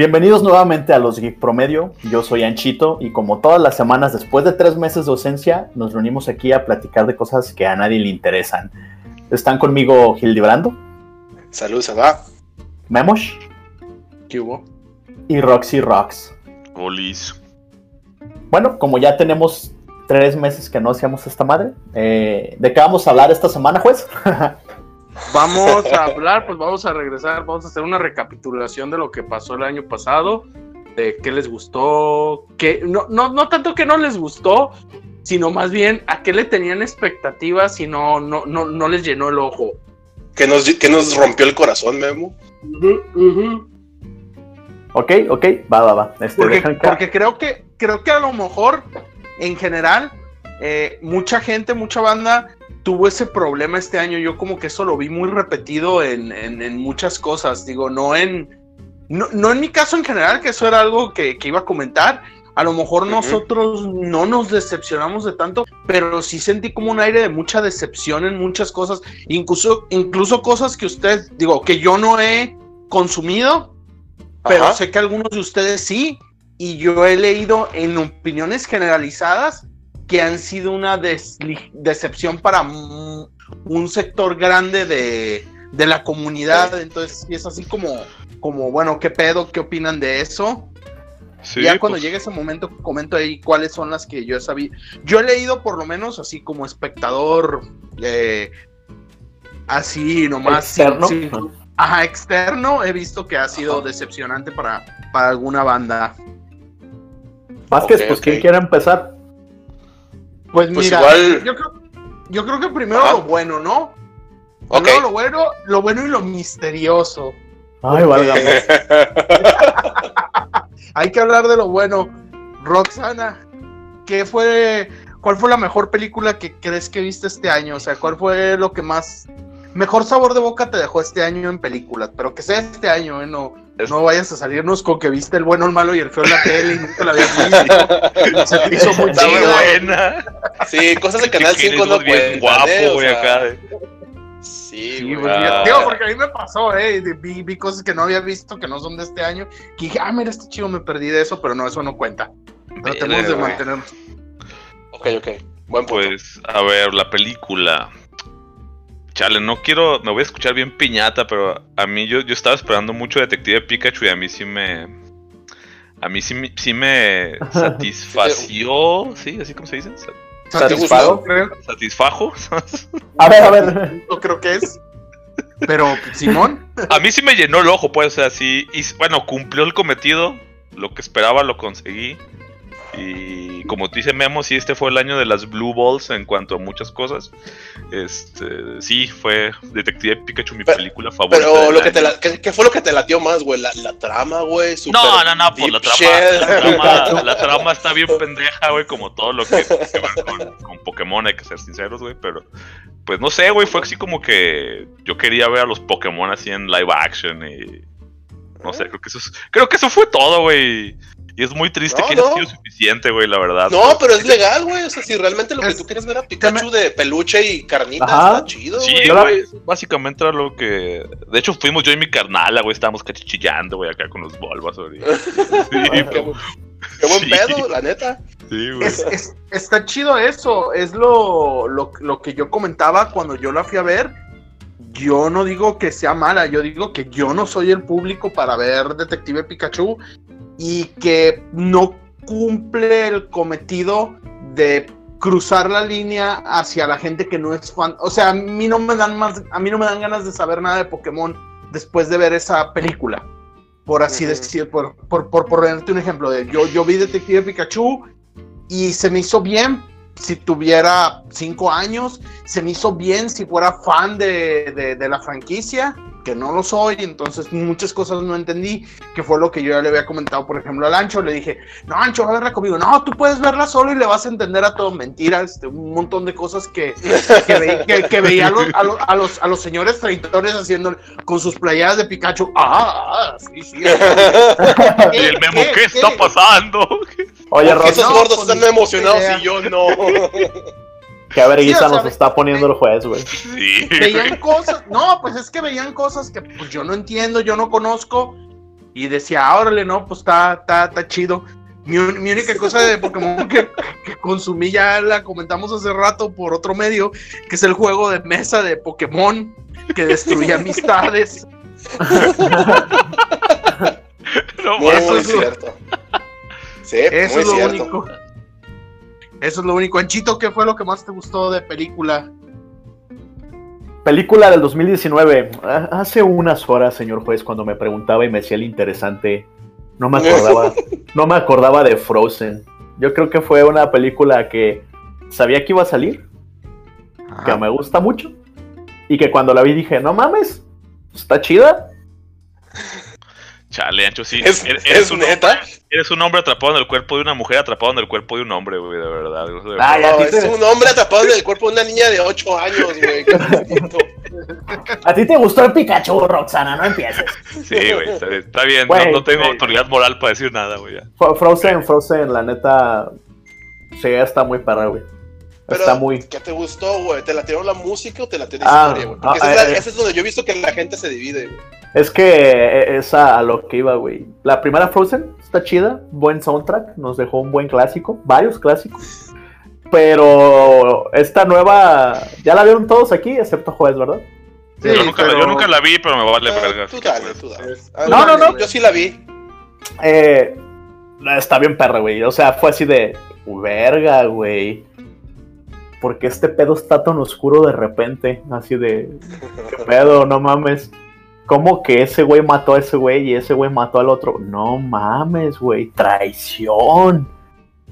Bienvenidos nuevamente a los Geek Promedio. Yo soy Anchito y como todas las semanas después de tres meses de ausencia, nos reunimos aquí a platicar de cosas que a nadie le interesan. Están conmigo Hildebrando. Salud, va. Memos. ¿Qué hubo? Y Roxy Rocks. Olis. Bueno, como ya tenemos tres meses que no hacíamos esta madre, eh, ¿de qué vamos a hablar esta semana, juez? Vamos a hablar, pues vamos a regresar, vamos a hacer una recapitulación de lo que pasó el año pasado, de qué les gustó, qué, no, no, no tanto que no les gustó, sino más bien a qué le tenían expectativas y no, no, no, no les llenó el ojo. Que nos, que nos rompió el corazón, Memo. Ok, ok, va, va, va. Este, porque, porque, creo que, creo que a lo mejor, en general, eh, mucha gente, mucha banda tuvo ese problema este año. Yo como que eso lo vi muy repetido en, en, muchas cosas. Digo, no en, no, no, en mi caso en general, que eso era algo que, que iba a comentar. A lo mejor nosotros no nos decepcionamos de tanto, pero sí sentí como un aire de mucha decepción en muchas cosas, incluso, incluso cosas que usted, digo, que yo no he consumido, pero sé que algunos de ustedes sí, y yo he leído en opiniones generalizadas que han sido una decepción para un sector grande de, la comunidad. Entonces, es así como, como, bueno, ¿qué pedo? ¿Qué opinan de eso? ya cuando pues llegue ese momento, comento ahí cuáles son las que yo he sabido. Yo he leído, por lo menos, así como espectador, eh, así nomás. Externo. ajá, externo, he visto que ha sido decepcionante para, para alguna banda. Vázquez, pues, ¿quién quiere empezar? Pues, pues, mira, yo, creo, yo creo que primero lo bueno, ¿no? lo bueno, lo bueno y lo misterioso. Ay, vale. Hay que hablar de lo bueno. Roxana, ¿qué fue, cuál fue la mejor película que crees que viste este año? O sea, ¿cuál fue lo que más mejor sabor de boca te dejó este año en películas? Pero que sea este año, ¿eh? No, no vayas a salirnos con que viste el bueno, el malo y el feo en la tele y nunca la habías visto. Se te hizo muy buena. Sí, cosas de Canal 5 no bien guapo, güey, acá. Sí, güey. Digo, porque a mí me pasó, eh. Vi, vi, cosas que no había visto que no son de este año. Que dije, ah, mira, este chivo me perdí de eso, pero no, eso no cuenta. Pero tenemos de mantenernos. Ok, ok. Buen punto. Pues, a ver, la película. Chale, no quiero, me voy a escuchar bien piñata, pero a mí yo, yo estaba esperando mucho Detective Pikachu y a mí sí me... A mí sí, sí me satisfació, ¿sí? ¿Así como se dice? ¿Satisfago? ¿Satisfajo? a ver, a ver. No creo que es. Pero, Simón. A mí sí me llenó el ojo, pues, o sea, sí. Y bueno, cumplió el cometido. Lo que esperaba lo conseguí. Y como te dice Memo, sí, este fue el año de las Blue Balls en cuanto a muchas cosas. Este, sí, fue Detective Pikachu mi película favorita. Pero lo que te ¿qué, fue lo que te latió más, güey? La, trama, güey. No, no, no, pues la trama, la trama, está bien pendeja, güey, como todo lo que, va con, con, Pokémon, hay que ser sinceros, güey, pero pues no sé, güey, fue así como que yo quería ver a los Pokémon así en live action y no sé, creo que eso creo que eso fue todo, güey. Y es muy triste que no. haya sido suficiente, güey, la verdad. No, pero es legal, güey. O sea, si realmente lo que tú quieres ver a Pikachu de peluche y carnita, está chido, Sí, güey. Básicamente era lo que. De hecho, fuimos yo y mi carnala, güey. Estábamos cachichillando, güey, acá con los bolvas, güey. Sí, qué, buen pedo, la neta. Sí, güey. Es, está chido eso. Es lo, lo, lo que yo comentaba cuando yo la fui a ver yo no digo que sea mala, yo digo que yo no soy el público para ver Detective Pikachu y que no cumple el cometido de cruzar la línea hacia la gente que no es fan. O sea, a mí no me dan más, a mí no me dan ganas de saber nada de Pokémon después de ver esa película. Por así decir, por, por, por, ponerte un ejemplo de yo, yo vi Detective Pikachu y se me hizo bien si tuviera cinco años, se me hizo bien si fuera fan de, de la franquicia que no lo soy, entonces muchas cosas no entendí, que fue lo que yo ya le había comentado, por ejemplo, al Ancho, le dije, no, Ancho, va a verla conmigo, no, tú puedes verla solo y le vas a entender a todo, mentiras, este, un montón de cosas que, que, veía a los, a, los, a, los, señores traidores haciendo con sus playadas de Pikachu, ah, sí, sí. y el memo, ¿qué, está pasando? Oye, Esos gordos pues, están emocionados y yo no. Qué vergüenza nos está poniendo el juez, güey. Veían cosas, no, pues es que veían cosas que pues yo no entiendo, yo no conozco. y decía, órale, no, pues está, está, está chido. Mi, única cosa de Pokémon que, consumí ya la comentamos hace rato por otro medio, que es el juego de mesa de Pokémon que destruía amistades. no, eso es cierto. Sí, eso es lo único. Eso es lo único. Anchito, ¿qué fue lo que más te gustó de película? Película del 2019. Hace unas horas, señor juez, cuando me preguntaba y me decía el interesante, no me acordaba, no me acordaba de Frozen. Yo creo que fue una película que sabía que iba a salir, que me gusta mucho, y que cuando la vi dije, no mames, está chida. Chale, Ancho, sí. ¿Es, eres, un neta? Hombre, eres un hombre atrapado en el cuerpo de una mujer atrapado en el cuerpo de un hombre, güey, de verdad. Ah, es un hombre atrapado en el cuerpo de una niña de 8 años, güey. a ti te gustó el Pikachu, Roxana, no empieces. Sí, güey, está, bien. no, tengo autoridad moral para decir nada, güey. Frozen, Frozen, la neta, sí, está muy perra, güey. Está muy... ¿Qué te gustó, güey? ¿Te la tiró la música o te la tiró la ah, historia, güey? Porque ah, ese, es eh, es donde yo he visto que la gente se divide, güey. Es que eh, es a, lo que iba, güey. La primera Frozen está chida, buen soundtrack, nos dejó un buen clásico, varios clásicos. Pero esta nueva, ya la vieron todos aquí, excepto Juez, ¿verdad? Sí, yo, nunca, yo, nunca, la vi, pero me vale verga. Tú dale, tú dale. No, no, no. Yo sí la vi. Eh, está bien perra, güey. O sea, fue así de, verga, güey. Porque este pedo está tan oscuro de repente. Así de, ¿qué pedo? No mames. ¿Cómo que ese güey mató a ese güey y ese güey mató al otro? No mames, güey. Traición.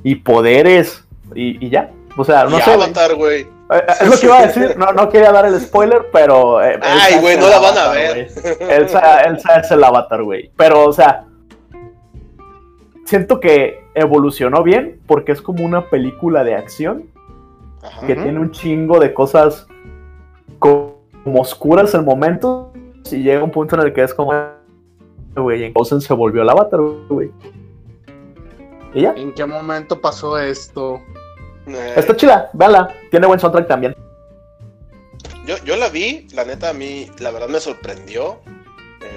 Y poderes. Y, ya. O sea, no sé. Avatar, güey. Eh, eh, es lo que iba a decir. No, no quería dar el spoiler, pero. Eh, Ay, güey, no la van a ver. Elsa, Elsa es el avatar, güey. Pero, o sea. Siento que evolucionó bien porque es como una película de acción que tiene un chingo de cosas como oscuras en momentos y llega un punto en el que es como, güey, entonces se volvió el avatar, güey. ¿Y ya? ¿En qué momento pasó esto? Eh, Está chida, véala. Tiene buen soundtrack también. Yo, yo la vi, la neta a mí, la verdad me sorprendió.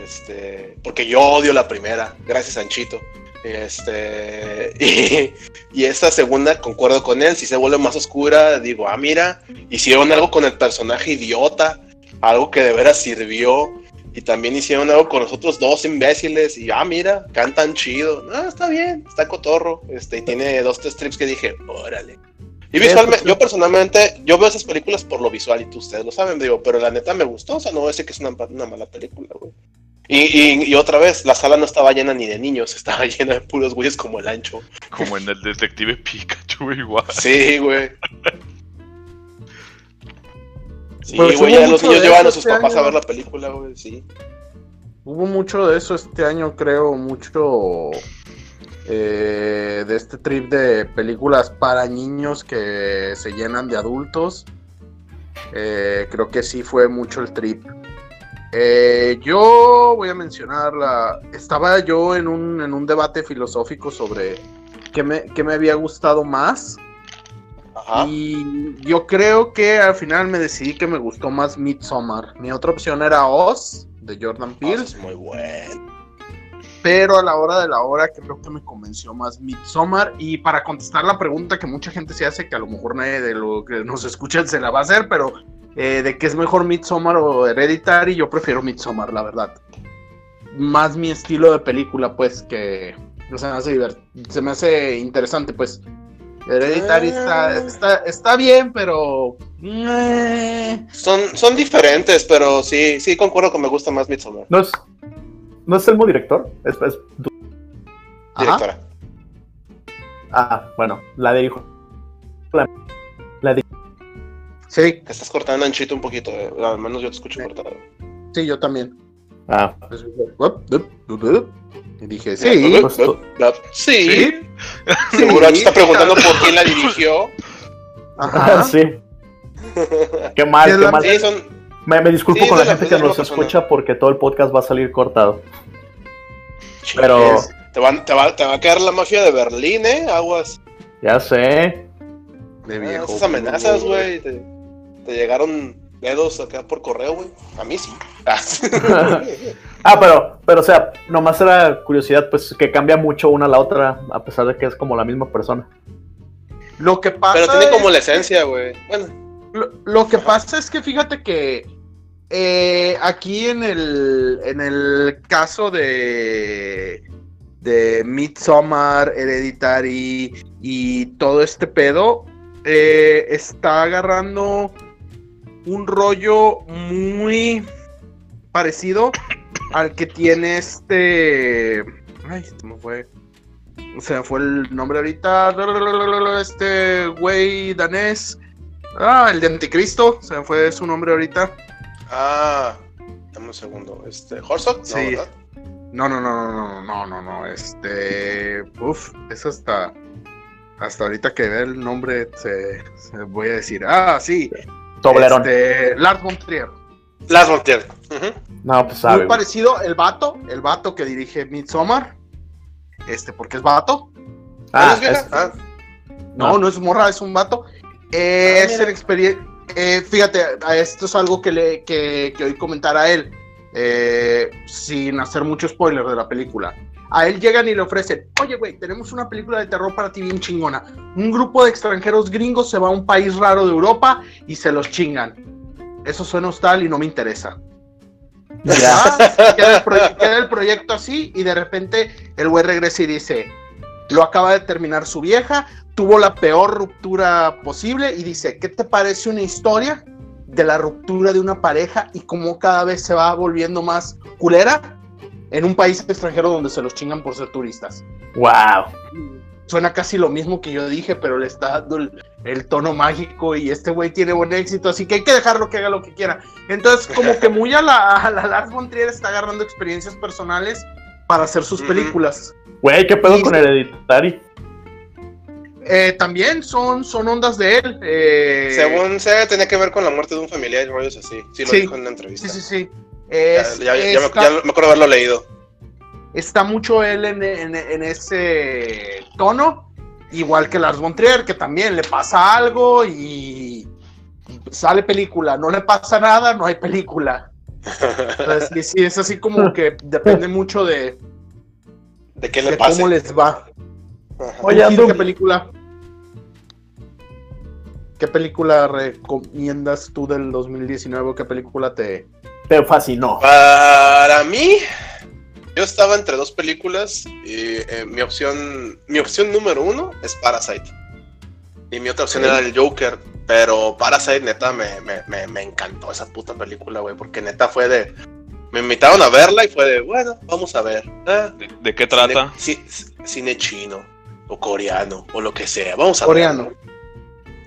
Este, porque yo odio la primera, gracias Anchito. Este, y, y, esta segunda, concuerdo con él, si se vuelve más oscura, digo, ah, mira, hicieron algo con el personaje idiota, algo que de veras sirvió. Y también hicieron algo con nosotros dos imbéciles. Y ah, mira, cantan chido. Ah, está bien, está cotorro. Este, y tiene dos, tres trips que dije, órale. Y visualmente, yo personalmente, yo veo esas películas por lo visual y tú ustedes lo saben, digo, pero la neta me gustó, o sea, no voy a decir que es una, mala película, güey. Y, y, otra vez, la sala no estaba llena ni de niños, estaba llena de puros güeyes como el ancho. Como en el detective Pikachu, igual. Sí, güey. Sí, güey, ya los niños llevan a sus este papás a ver la película, güey, sí. Hubo mucho de eso este año, creo, mucho eh, de este trip de películas para niños que se llenan de adultos. Eh, creo que sí fue mucho el trip. Eh, yo voy a mencionar la. Estaba yo en un, en un debate filosófico sobre qué me, qué me había gustado más y yo creo que al final me decidí que me gustó más Midsommar. Mi otra opción era Oz, de Jordan Peele. muy bueno. Pero a la hora de la hora creo que me convenció más Midsommar. Y para contestar la pregunta que mucha gente se hace, que a lo mejor nadie de lo que nos escucha se la va a hacer, pero eh, de qué es mejor Midsommar o Hereditary, yo prefiero Midsommar, la verdad. Más mi estilo de película, pues, que se me hace, se me hace interesante, pues. Hereditary está, está, está, bien, pero. Eh. Son, son diferentes, pero sí, sí concuerdo que me gusta más Midsommar. ¿No es, ¿no es el mismo director? Es, Directora. Ah, bueno, la de hijo. La, de. Sí. Te estás cortando anchito un poquito, eh. al menos yo te escucho cortado. Sí, yo también. Ah. Y dije, sí. Sí. Seguro sí. está preguntando por quién la dirigió. Ajá. sí. Qué mal, qué mal. Me, me, disculpo con la, gente que nos escucha porque todo el podcast va a salir cortado. Pero. Te, van, te, va, te va a quedar la mafia de Berlín, ¿eh? Aguas. Ya sé. De viejo. esas amenazas, güey. Te, te, llegaron dedos acá por correo, güey. A mí sí. ah, pero, pero, o sea, nomás era curiosidad, pues que cambia mucho una a la otra, a pesar de que es como la misma persona. Lo que pasa. Pero tiene como la esencia, güey. Bueno. Lo, que pasa es que fíjate que eh, aquí en el, en el caso de, de Midsommar, Hereditary y todo este pedo, eh, está agarrando un rollo muy parecido al que tiene este. Ay, se me fue. Se me fue el nombre ahorita. Este güey danés. Ah, el de Anticristo. Se me fue su nombre ahorita. Ah, dame un segundo. Este, ¿Horsok? Sí. No, no, no, no, no, no, no, Este. Uf, eso hasta. Hasta ahorita que ve el nombre, se, voy a decir. Ah, sí. Toblerón. Este, Lars von Trier. Lars von Trier. No, pues sabe. Muy parecido, el vato, el vato que dirige Midsommar. Este, porque es vato. Ah, es, ah. No, no es morra, es un vato. Es el experiencia. Eh, fíjate, esto es algo que, le, que, que oí comentar a él, eh, sin hacer mucho spoiler de la película. A él llegan y le ofrecen, oye, güey, tenemos una película de terror para ti bien chingona. Un grupo de extranjeros gringos se va a un país raro de Europa y se los chingan. Eso suena hostal y no me interesa. Ya. queda, el proyecto así y de repente el güey regresa y dice, lo acaba de terminar su vieja, tuvo la peor ruptura posible y dice, ¿qué te parece una historia de la ruptura de una pareja y cómo cada vez se va volviendo más culera en un país extranjero donde se los chingan por ser turistas? ¡Wow! Suena casi lo mismo que yo dije, pero le está dando el, tono mágico y este güey tiene buen éxito, así que hay que dejarlo que haga lo que quiera. Entonces, como que muy a la, a la Lars Montrier está agarrando experiencias personales para hacer sus películas. Güey, ¿qué pedo con Hereditary? Eh, también son, son ondas de él. Eh, Según se tenía que ver con la muerte de un familiar y rollos así. Sí, lo dijo en la entrevista. Sí, sí, sí. ya, me, acuerdo haberlo leído. Está mucho él en, en, ese tono, igual que Lars von Trier, que también le pasa algo y sale película. No le pasa nada, no hay película. Entonces, sí, es así como que depende mucho de, de qué le cómo les va. Oye, ¿qué película? ¿Qué película recomiendas tú del 2019? ¿Qué película te, te fascinó? Para mí, yo estaba entre dos películas y eh, mi opción, mi opción número uno es Parasite. Y mi otra opción era el Joker. Pero Parasite, neta, me, me, me encantó esa puta película, güey. Porque neta fue de. Me invitaron a verla y fue de, bueno, vamos a ver. Ah, ¿De, qué trata? Cine, cine chino o coreano o lo que sea. Vamos a coreano. Ver.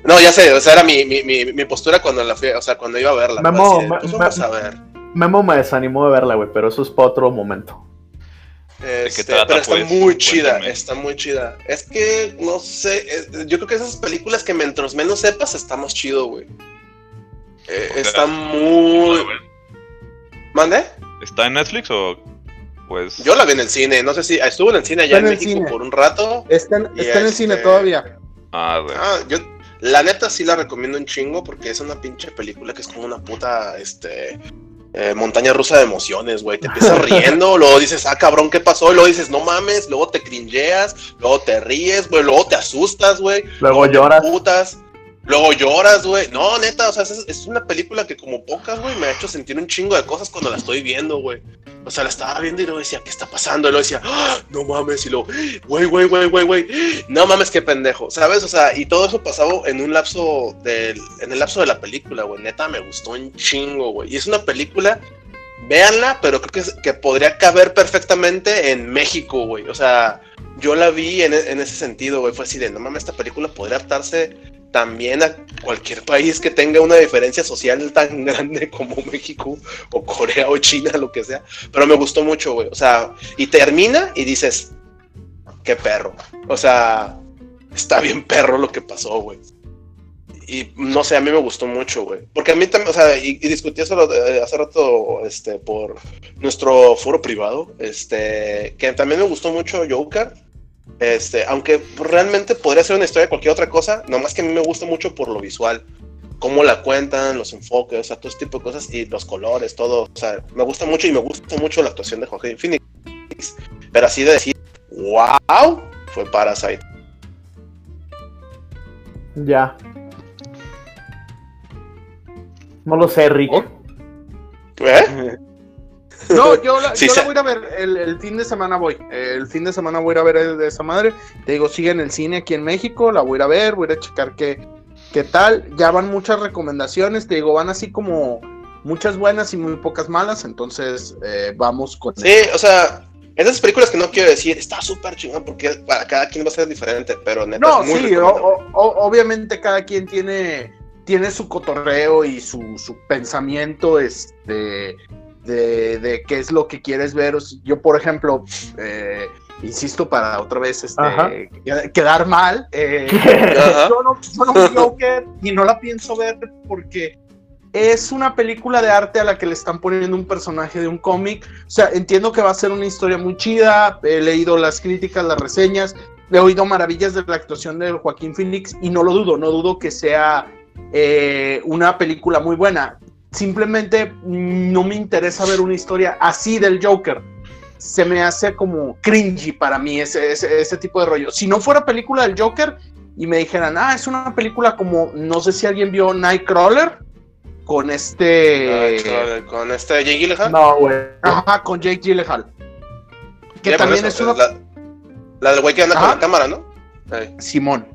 No, ya sé, o sea, era mi, mi, mi, postura cuando la fui, o sea, cuando iba a verla. Memo, pues vamos a ver. Memo me desanimó de verla, güey, pero eso es para otro momento. Este, pero está pues? muy chida, está muy chida. Es que, no sé, yo creo que esas películas que mientras menos sepas, está más chido, güey. Eh, está muy... ¿Mande? ¿Está en Netflix o pues... Yo la vi en el cine, no sé si estuvo en el cine allá en, México por un rato. Está, en, el cine este, todavía. Ah, güey. Ah, yo, la neta sí la recomiendo un chingo porque es una pinche película que es como una puta, este, eh, montaña rusa de emociones, güey. Te empiezas riendo, luego dices, ah, cabrón, ¿qué pasó? Y luego dices, no mames, luego te cringeas, luego te ríes, güey, luego te asustas, güey. Luego, lloras. Putas. Luego lloras, güey. No, neta, o sea, es, una película que como pocas, güey, me ha hecho sentir un chingo de cosas cuando la estoy viendo, güey. O sea, la estaba viendo y luego decía, ¿qué está pasando? Y luego decía, ¡Ah! no mames, y luego, güey, güey, güey, güey, güey, no mames, qué pendejo, ¿sabes? O sea, y todo eso pasaba en un lapso del, en el lapso de la película, güey. Neta, me gustó un chingo, güey. Y es una película, véanla, pero creo que, que podría caber perfectamente en México, güey. O sea, yo la vi en, en ese sentido, güey. Fue así de, no mames, esta película podría adaptarse también a cualquier país que tenga una diferencia social tan grande como México o Corea o China, lo que sea. Pero me gustó mucho, güey. O sea, y termina y dices, qué perro. O sea, está bien perro lo que pasó, güey. Y no sé, a mí me gustó mucho, güey. Porque a mí también, o sea, y, discutí eso eh, hace rato, este, por nuestro foro privado, este, que también me gustó mucho Joker este, aunque realmente podría ser una historia de cualquier otra cosa, nomás que a mí me gusta mucho por lo visual. cómo la cuentan, los enfoques, o sea, todo este tipo de cosas y los colores, todo. O sea, me gusta mucho y me gusta mucho la actuación de Joaquín Phoenix. Pero así de decir, wow, fue Parasite. Ya. No lo sé, Rick. ¿Eh? No, yo la, Sí, yo la voy a ir a ver, el, el fin de semana voy. El fin de semana voy a ir a ver el de esa madre. Te digo, sigue en el cine aquí en México, la voy a ir a ver, voy a ir a checar qué, qué tal. Ya van muchas recomendaciones, te digo, van así como muchas buenas y muy pocas malas, entonces eh, vamos con... Sí, o sea, esas películas que no quiero decir, está súper chingón porque para cada quien va a ser diferente, pero neta No, es muy sí, o- recomendable. o- o- obviamente cada quien tiene, tiene su cotorreo y su, su pensamiento este, de, de qué es lo que quieres ver. Yo, por ejemplo, eh, insisto para otra vez este, qued- quedar mal, eh, yo no, yo no Joker y no la pienso ver porque es una película de arte a la que le están poniendo un personaje de un cómic. O sea, entiendo que va a ser una historia muy chida. He leído las críticas, las reseñas. He oído maravillas de la actuación de Joaquín Phoenix y no lo dudo, no dudo que sea eh, una película muy buena. Simplemente no me interesa ver una historia así del Joker. Se me hace como cringy para mí ese, ese, ese tipo de rollo. Si no fuera película del Joker y me dijeran, ah, es una película como, no sé si alguien vio Nightcrawler con este... Con- este Jake Gyllenhaal. No, güey. Ajá, con Jake Gyllenhaal. Que también eso, es una... La, la del güey que anda con la cámara, ¿no? Simón.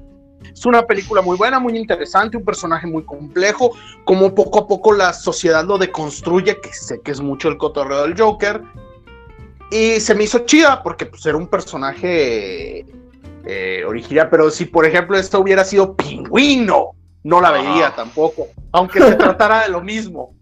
Es una película muy buena, muy interesante, un personaje muy complejo, como poco a poco la sociedad lo deconstruye, que sé que es mucho el cotorreo del Joker. Y se me hizo chida porque pues, era un personaje eh, original, pero si por ejemplo esto hubiera sido pingüino, no la vería Ah. tampoco, aunque se tratara de lo mismo.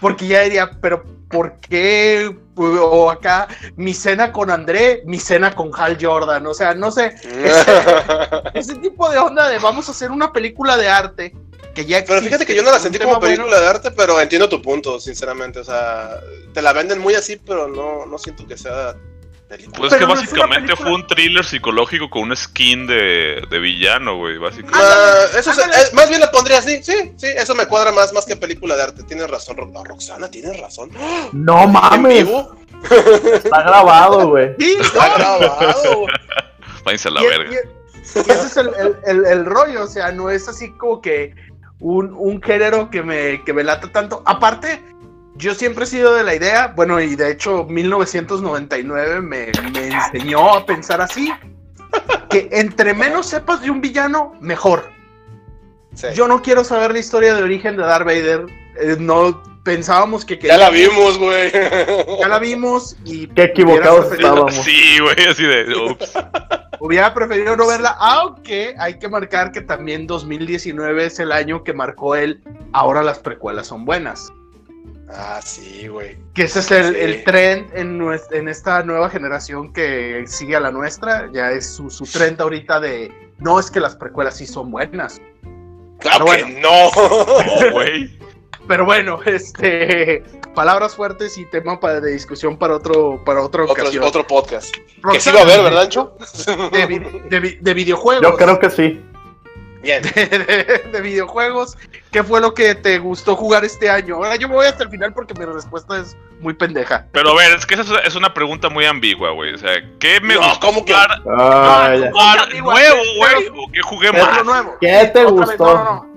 Porque ya diría, pero ¿por qué? O acá, mi cena con André, mi cena con Hal Jordan, o sea, no sé, ese tipo de onda de vamos a hacer una película de arte que ya Pero fíjate que yo no la sentí como bueno. película de arte, pero entiendo tu punto, sinceramente. O sea, te la venden muy así, pero no, no siento que sea película. Pues Pero que es básicamente fue un thriller psicológico con un skin de, de villano, güey, básicamente. Ah, eso eh, más bien la pondría así, sí, sí, eso me cuadra más, más que película de arte. Tienes razón, Ro- no, Roxana, tienes razón. No ¿En mames. vivo? Está grabado, güey. Sí, Está grabado. Váyanse a la y- verga. y- y ese es el, el- el- el rollo, o sea, no es así como que un, un género que me, que me lata tanto. Aparte, yo siempre he sido de la idea, bueno, y de hecho 1999 me, me enseñó a pensar así, que entre menos sepas de un villano, mejor. Sí. Yo no quiero saber la historia de origen de Darth Vader. eh, no pensábamos que Ya la queríamos- vimos, güey. Ya la vimos y Qué equivocados estábamos. Sí, güey, así de. Ups. Hubiera preferido no verla, aunque hay que marcar que también 2019 es el año que marcó él. Ahora las precuelas son buenas. Ah, sí, güey. Que ese es el, Sí. el trend en, nues- en esta nueva generación que sigue a la nuestra. Ya es su, su trend ahorita de no es que las precuelas sí son buenas. Claro Pero que no. No, güey. Pero bueno, este palabras fuertes y tema para, de discusión para otro para otra otro, ocasión. otro podcast. Que sí va a haber, ¿verdad, Ancho? De, de de videojuegos. Yo creo que sí. Bien. de, de videojuegos. ¿Qué fue lo que te gustó jugar este año? Ahora yo me voy hasta el final porque mi respuesta es muy pendeja. Pero a ver, es que esa es- una pregunta muy ambigua, güey. O sea, ¿qué me No, gustó ¿cómo que? jugar, Ah, jugar nuevo, güey? ¿O qué jugué más? nuevo. ¿Qué te Otra gustó? no, no, no.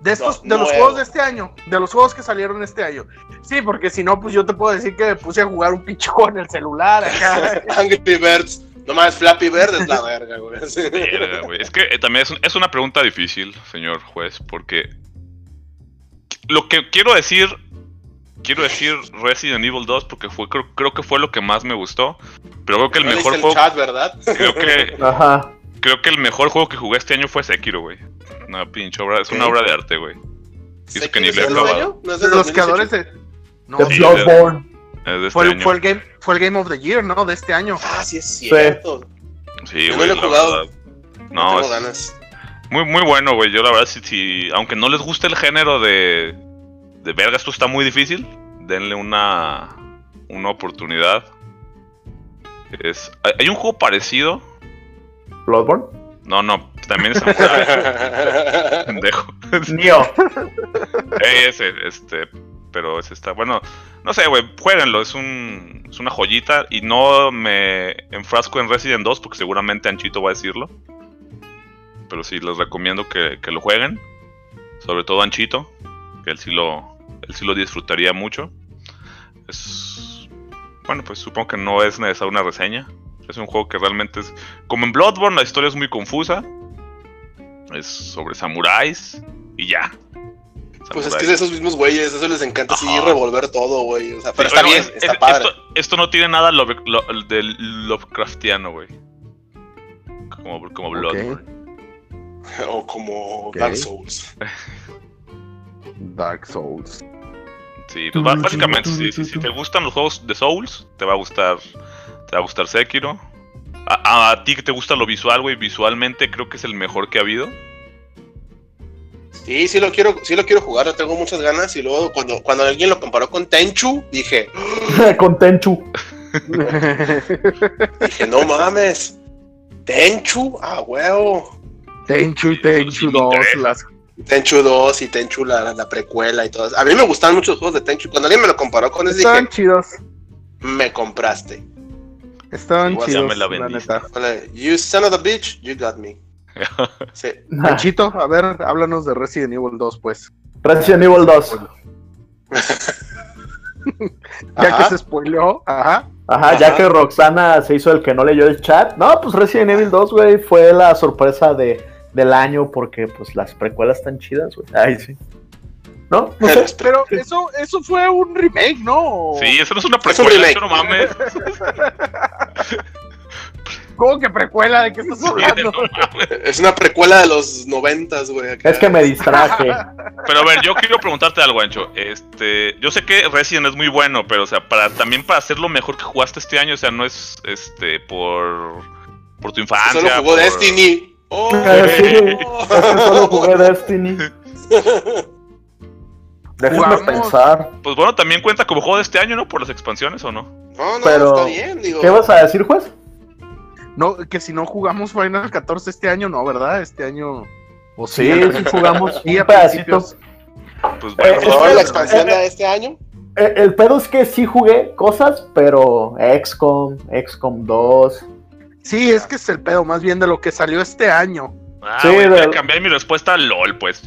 De estos, No, de los juegos de este año, de los juegos que salieron este año. Sí, porque si no, pues yo te puedo decir que me puse a jugar un pinche juego en el celular acá. Angry Birds. No más Flappy Bird es la verga, güey. Sí. Verga, güey. Es que eh, también es, un- es una pregunta difícil, señor juez, porque lo que quiero decir, quiero decir Resident Evil 2 porque fue creo, creo que fue lo que más me gustó, pero creo que el No mejor el juego, chat, ¿verdad? creo que Ajá. creo que el mejor juego que jugué este año fue Sekiro, güey. Una pinche obra, es una Ok. obra de arte, güey. Hizo que ni ¿Es le de este año? ¿No es de los 2018? creadores de. No, Sí, Bloodborne. Es de este fue, fue, el game, fue el Game of the Year, ¿no? De este año. Ah, sí es cierto. Sí, güey, jugado. No, No, tengo ganas. muy, muy bueno, güey. Yo la verdad, si, si, aunque no les guste el género de, de verga, esto está muy difícil, denle una, una oportunidad. Es, hay, un juego parecido, Bloodborne. no, no, también es. Pendejo. Nio. Eh, ese, este, pero ese está, bueno, no sé, güey, jueguenlo, es un, es una joyita y no me enfrasco en Resident 2 porque seguramente Anchito va a decirlo. Pero sí, les recomiendo que, que lo jueguen, sobre todo Anchito, que él sí lo, él sí lo disfrutaría mucho. Es, bueno, pues supongo que no es necesaria una reseña. Es un juego que realmente es, como en Bloodborne, la historia es muy confusa. Es sobre samuráis y ya. Pues es que es de esos mismos güeyes, eso les encanta así revolver todo, güey. O sea, pero Sí, está bien, es- está es- padre. Esto, esto no tiene nada Love, lo- del Lovecraftiano, güey. Como, como Bloodborne. O como. Dark Souls. Dark Souls. Sí, pues básicamente, sí, sí, si te gustan los juegos de Souls, te va a gustar, te va a gustar Sekiro. A, a ti que te gusta lo visual, güey, visualmente creo que es el mejor que ha habido. Sí, sí lo quiero, sí lo quiero jugar, tengo muchas ganas. Y luego cuando, cuando alguien lo comparó con Tenchu, dije, Con Tenchu. dije, no mames. Tenchu, ah, huevo. Tenchu y Tenchu sí me 2. interesa. Las... Tenchu 2 y Tenchu la, la precuela y todo eso. A mí me gustaban mucho los juegos de Tenchu. Cuando alguien me lo comparó con eso, Estaban dije, chidos. me compraste. Estaban ya chidos. me la You son of a bitch, you got me. Sí. Panchito, a ver, háblanos de Resident Evil 2, pues. Resident Evil 2. Ya Ajá. que se spoileó, ajá. Ajá, ya Ajá. que Roxana se hizo el que no leyó el chat. No, pues Resident Evil 2, güey, fue la sorpresa de, del año porque pues las precuelas están chidas, güey. Ay, sí. ¿No? No sé. Pero eso, eso fue un remake, ¿no? Sí, eso no es una Es un precuela, eso no mames. ¿Cómo que precuela? ¿De qué estás hablando? Es una precuela de los noventas, güey. Es que me distraje. Pero a ver, yo quiero preguntarte algo, Ancho. Este, yo sé que Resident es muy bueno, pero o sea, para también para hacer lo mejor que jugaste este año, o sea, no es este por por tu infancia. Solo jugó por- Destiny. Oh, Sí, es que solo jugué Destiny. Déjenme pensar. Pues bueno, también cuenta como juego de este año, ¿no? Por las expansiones o no? No, no, Pero- está bien, digo. ¿Qué vas a decir, juez? No, que si no jugamos Final 14 este año, no, ¿verdad? Este año. O Sí, sí jugamos Sí, un a pedacito. principios. Pues bueno, Eh, pues, ¿Probaron es- la expansión de este año? Eh, El pedo es que sí jugué cosas, pero XCOM, XCOM 2. Sí, es que es el pedo más bien de lo que salió este año. ah, sí, güey, voy a cambiar mi respuesta a LOL, pues.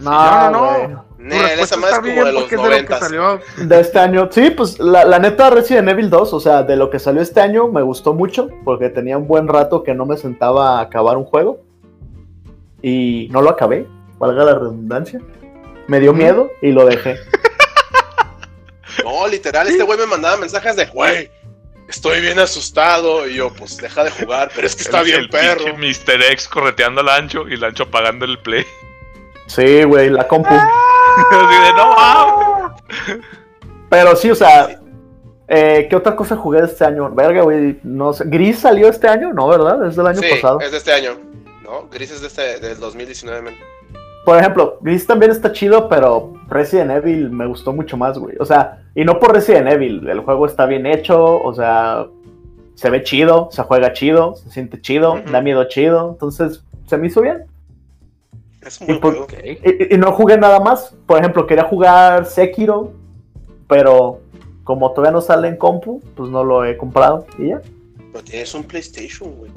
No, no, no. Nel, esa más como de los porque es de lo que noventas. salió. De este año. Sí, pues la, la neta Resident Evil 2, o sea, de lo que salió este año me gustó mucho porque tenía un buen rato que no me sentaba a acabar un juego. Y no lo acabé, valga la redundancia. Me dio miedo y lo dejé. No, literal, este güey me mandaba mensajes de, güey, estoy bien asustado. Y yo, pues deja de jugar, pero es que está El- bien el perro. Mr. X correteando al Ancho y el Ancho apagando el play. Sí, güey, la compu. Así de, no mames. Pero sí, o sea, eh, ¿qué otra cosa jugué este año? Verga, güey, no sé. ¿Gris salió este año? No, ¿verdad? Es del año Sí, pasado. es de este año. No, Gris es de este, del 2019. men. Por ejemplo, Gris también está chido, pero Resident Evil me gustó mucho más, güey. O sea, y no por Resident Evil, el juego está bien hecho, o sea, se ve chido, se juega chido, se siente chido, da miedo chido, entonces se me hizo bien. Es Y por-. Y, no jugué nada más. Por ejemplo, quería jugar Sekiro, pero como todavía no sale en compu, pues no lo he comprado y ya. Pero tienes un PlayStation, güey.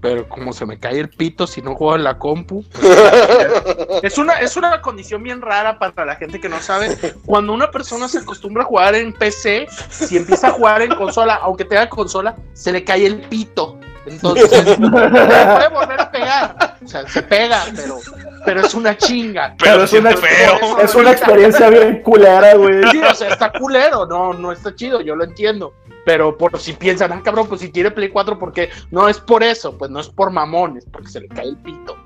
Pero como se me cae el pito si no juego en la compu. Es una, es una condición bien rara para la gente que no sabe. Cuando una persona se acostumbra a jugar en PC, si empieza a jugar en consola, aunque tenga consola, se le cae el pito. Entonces, puede volver a pegar. O sea, se pega, pero, pero es una chinga. Pero, es una, feo. es una experiencia bien culera, güey. Sí, o sea, está culero, no, no está chido, yo lo entiendo. Pero por si piensan, ah, cabrón, pues si tiene Play 4, porque no es por eso, pues no es por mamones, porque se le cae el pito.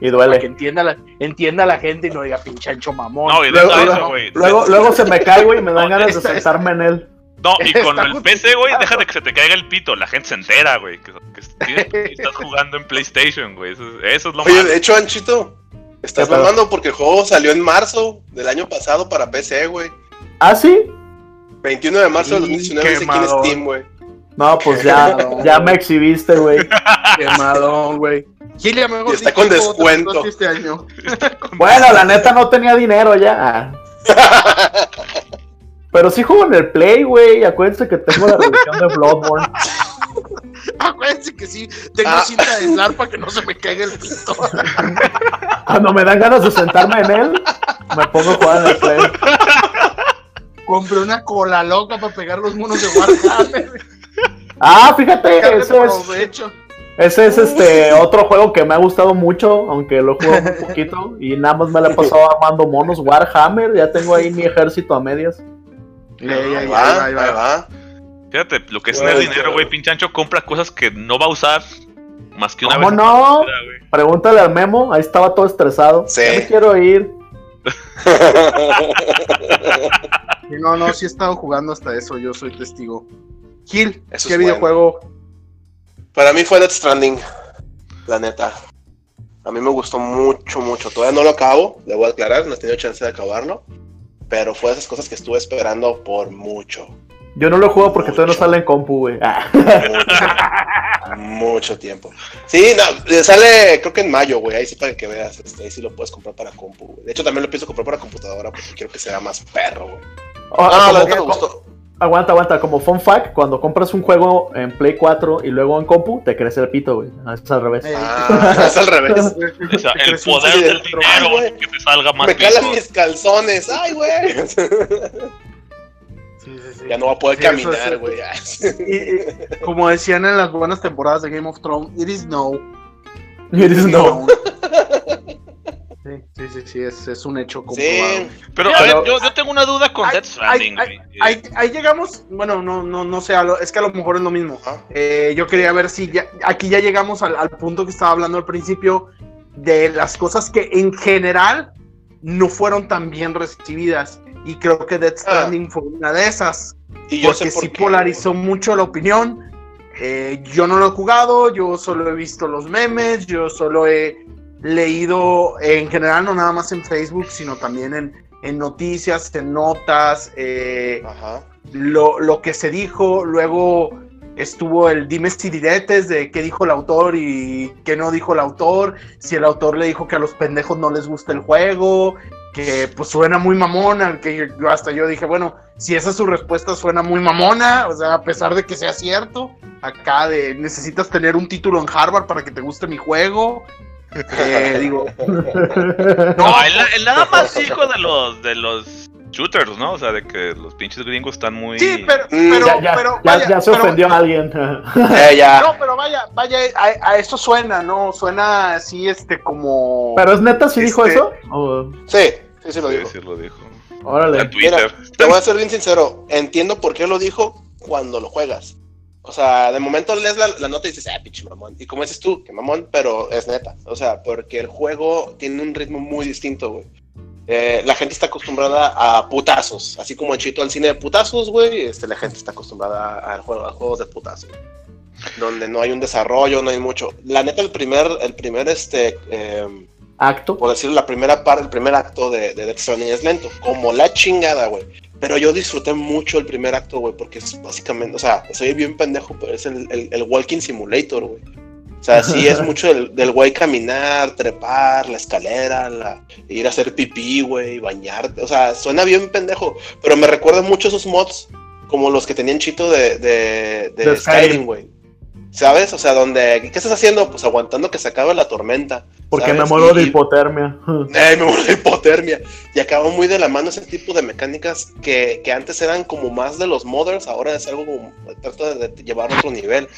Y Para que duele. entienda la, entienda la gente y no diga pinche ancho mamón. No, y Luego, eso, güey. Luego, luego se me cae, güey, y me dan No, ganas de esta- sentarme en él. No, y con el PC, güey, deja de que se te caiga el pito. La gente se entera, güey. Que, que tienes- que estás jugando en PlayStation, güey. Eso, es- eso es lo Oye, malo. de hecho, Anchito, estás mamando porque el juego salió en marzo del año pasado para PC, güey. ¿Ah, sí? 21 de marzo del Y 2019 dice aquí en. Steam, güey. No, pues ya, ya me exhibiste, güey. Quemadón, güey. Está con descuento. Este año. Bueno, la neta no tenía dinero ya. Pero sí juego en el Play, güey. Acuérdense que tengo la revisión de Bloodborne. Que sí, tengo Ah. cinta de aislar para que no se me caiga el pito. Cuando me dan ganas de sentarme en él, me pongo a jugar en el Play. Compré una cola loca para pegar los monos de Warhammer. Ah, fíjate, ese es, provecho. ese es este otro juego que me ha gustado mucho, aunque lo juego muy poquito. Y nada más me la he pasado armando monos Warhammer. Ya tengo ahí mi ejército a medias. Ahí, ahí, Ahí ahí, va, ahí ahí va. Fíjate, lo que es tener dinero, güey, pinchancho compra cosas que no va a usar más que una ¿Cómo vez. no? Pregúntale al Memo, ahí estaba todo estresado. Sí. Ya me quiero ir. No, no, sí he estado jugando hasta eso, yo soy testigo. Gil, Eso ¿qué es videojuego? Para mí fue Death Stranding, la neta. A mí me gustó mucho, mucho. Todavía no lo acabo, le voy a aclarar, no he tenido chance de acabarlo. Pero fue de esas cosas que estuve esperando por mucho, Yo no lo juego porque todavía no Mucho. sale en compu, güey. Ah. mucho, mucho tiempo. Sí, no, eh, sale creo que en mayo, güey. Ahí sí para que veas, este, ahí sí lo puedes comprar para compu. güey. De hecho, también lo pienso comprar para computadora porque quiero que sea más perro, güey. Ah, No, no, la como- neta me gustó. Aguanta, aguanta. Como fun fact, cuando compras un juego en Play 4 y luego en compu, te crece el pito, güey. Ah, Es al revés. Eh, Ah, es al revés. O sea, el poder del dinero, Ay, güey. que te salga más Me calan mis calzones. Ay, güey. Sí, sí, sí. Ya no va a poder caminar, es- güey. Y- y- como decían en las buenas temporadas de Game of Thrones, it is no. It is no. Sí, sí, sí, es, es un hecho comprobado. Sí, Pero, a ver, yo, yo tengo una duda con Death Stranding. Ahí, ahí llegamos, bueno, no, no, no sé, es que a lo mejor es lo mismo. Eh, yo quería ver si ya, aquí ya llegamos al, al punto que estaba hablando al principio de las cosas que en general no fueron tan bien recibidas. Y creo que Death Stranding fue una de esas. Y yo porque sé por sí qué. polarizó mucho la opinión. Eh, yo no lo he jugado, yo solo he visto los memes, yo solo he leído en general, no nada más en Facebook, sino también en, en noticias, en notas, eh, Ajá. lo, lo que se dijo, luego estuvo el dimes y diretes de qué dijo el autor y qué no dijo el autor, si el autor le dijo que a los pendejos no les gusta el juego, que pues suena muy mamona, que yo, hasta yo dije, bueno, si esa es su respuesta suena muy mamona, o sea, a pesar de que sea cierto, acá de necesitas tener un título en Harvard para que te guste mi juego. Eh, digo, No, él, él nada más dijo de los, de los shooters, ¿no? O sea, de que los pinches gringos están muy... sí, pero, pero, ya, ya, pero, ya- vaya, ya se pero- ofendió a alguien. Eh, ya. No, pero vaya, vaya, a, a eso suena, ¿no? Suena así, este, como... Pero es neta, si dijo Este- eso? O- Sí, sí, sí lo Sí, dijo. sí lo dijo. Órale. En Twitter. Te voy a ser bien sincero. Entiendo por qué lo dijo cuando lo juegas. O sea, de momento lees la, la nota y dices, ah, pinche mamón. Y como dices tú, que mamón, pero es neta. O sea, porque el juego tiene un ritmo muy distinto, güey. Eh, la gente está acostumbrada a putazos. Así como en Chito al cine de putazos, güey. Este, la gente está acostumbrada juego, a juegos de putazos. Donde no hay un desarrollo, no hay mucho. La neta, el primer, el primer, este, em, Acto. por decir la primera parte, el primer acto de, de Death Stranding es lento, como la chingada, güey. Pero yo disfruté mucho el primer acto, güey, porque es básicamente, o sea, soy bien pendejo, pero es el, el- el Walking Simulator, güey. O sea, sí es mucho del, del güey caminar, trepar, la escalera, la, ir a hacer pipí, güey, bañarte. O sea, suena bien pendejo, pero me recuerda mucho esos mods como los que tenían Chito de, de. Skyrim, güey. ¿Sabes? O sea, donde, ¿qué estás haciendo? Pues aguantando que se acabe la tormenta. Porque ¿sabes? me muero de hipotermia. Ay, me muero de hipotermia. Y acabó muy de la mano ese tipo de mecánicas que, que antes eran como más de los modders, ahora es algo como trata de, de llevar a otro nivel.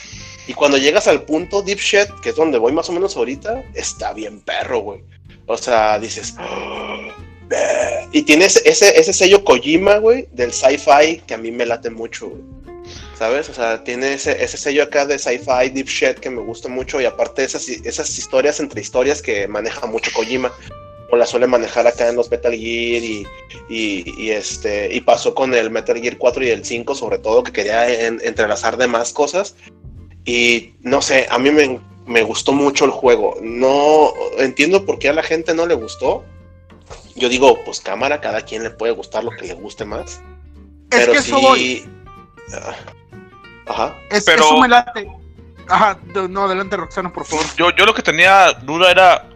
Y cuando llegas al punto Deep Shit, que es donde voy más o menos ahorita, está bien perro, güey. O sea, dices. "Ah, bleh". Y tienes ese, ese sello Kojima, güey, del sci-fi que a mí me late mucho, güey. ¿Sabes? O sea, tiene ese, ese sello acá de sci-fi, deep shit que me gusta mucho y aparte esas, esas historias entre historias que maneja mucho Kojima o la suele manejar acá en los Metal Gear y, y, y, este y pasó con el Metal Gear 4 y el 5 sobre todo que quería en- entrelazar demás cosas y no sé, a mí me, me gustó mucho el juego no entiendo por qué a la gente no le gustó yo digo pues cámara cada quien le puede gustar lo que le guste más es pero que eso sí voy. Ajá Es, Pero- Eso me late. Ajá, no, adelante Roxana, por favor. Yo, yo lo que tenía duda era,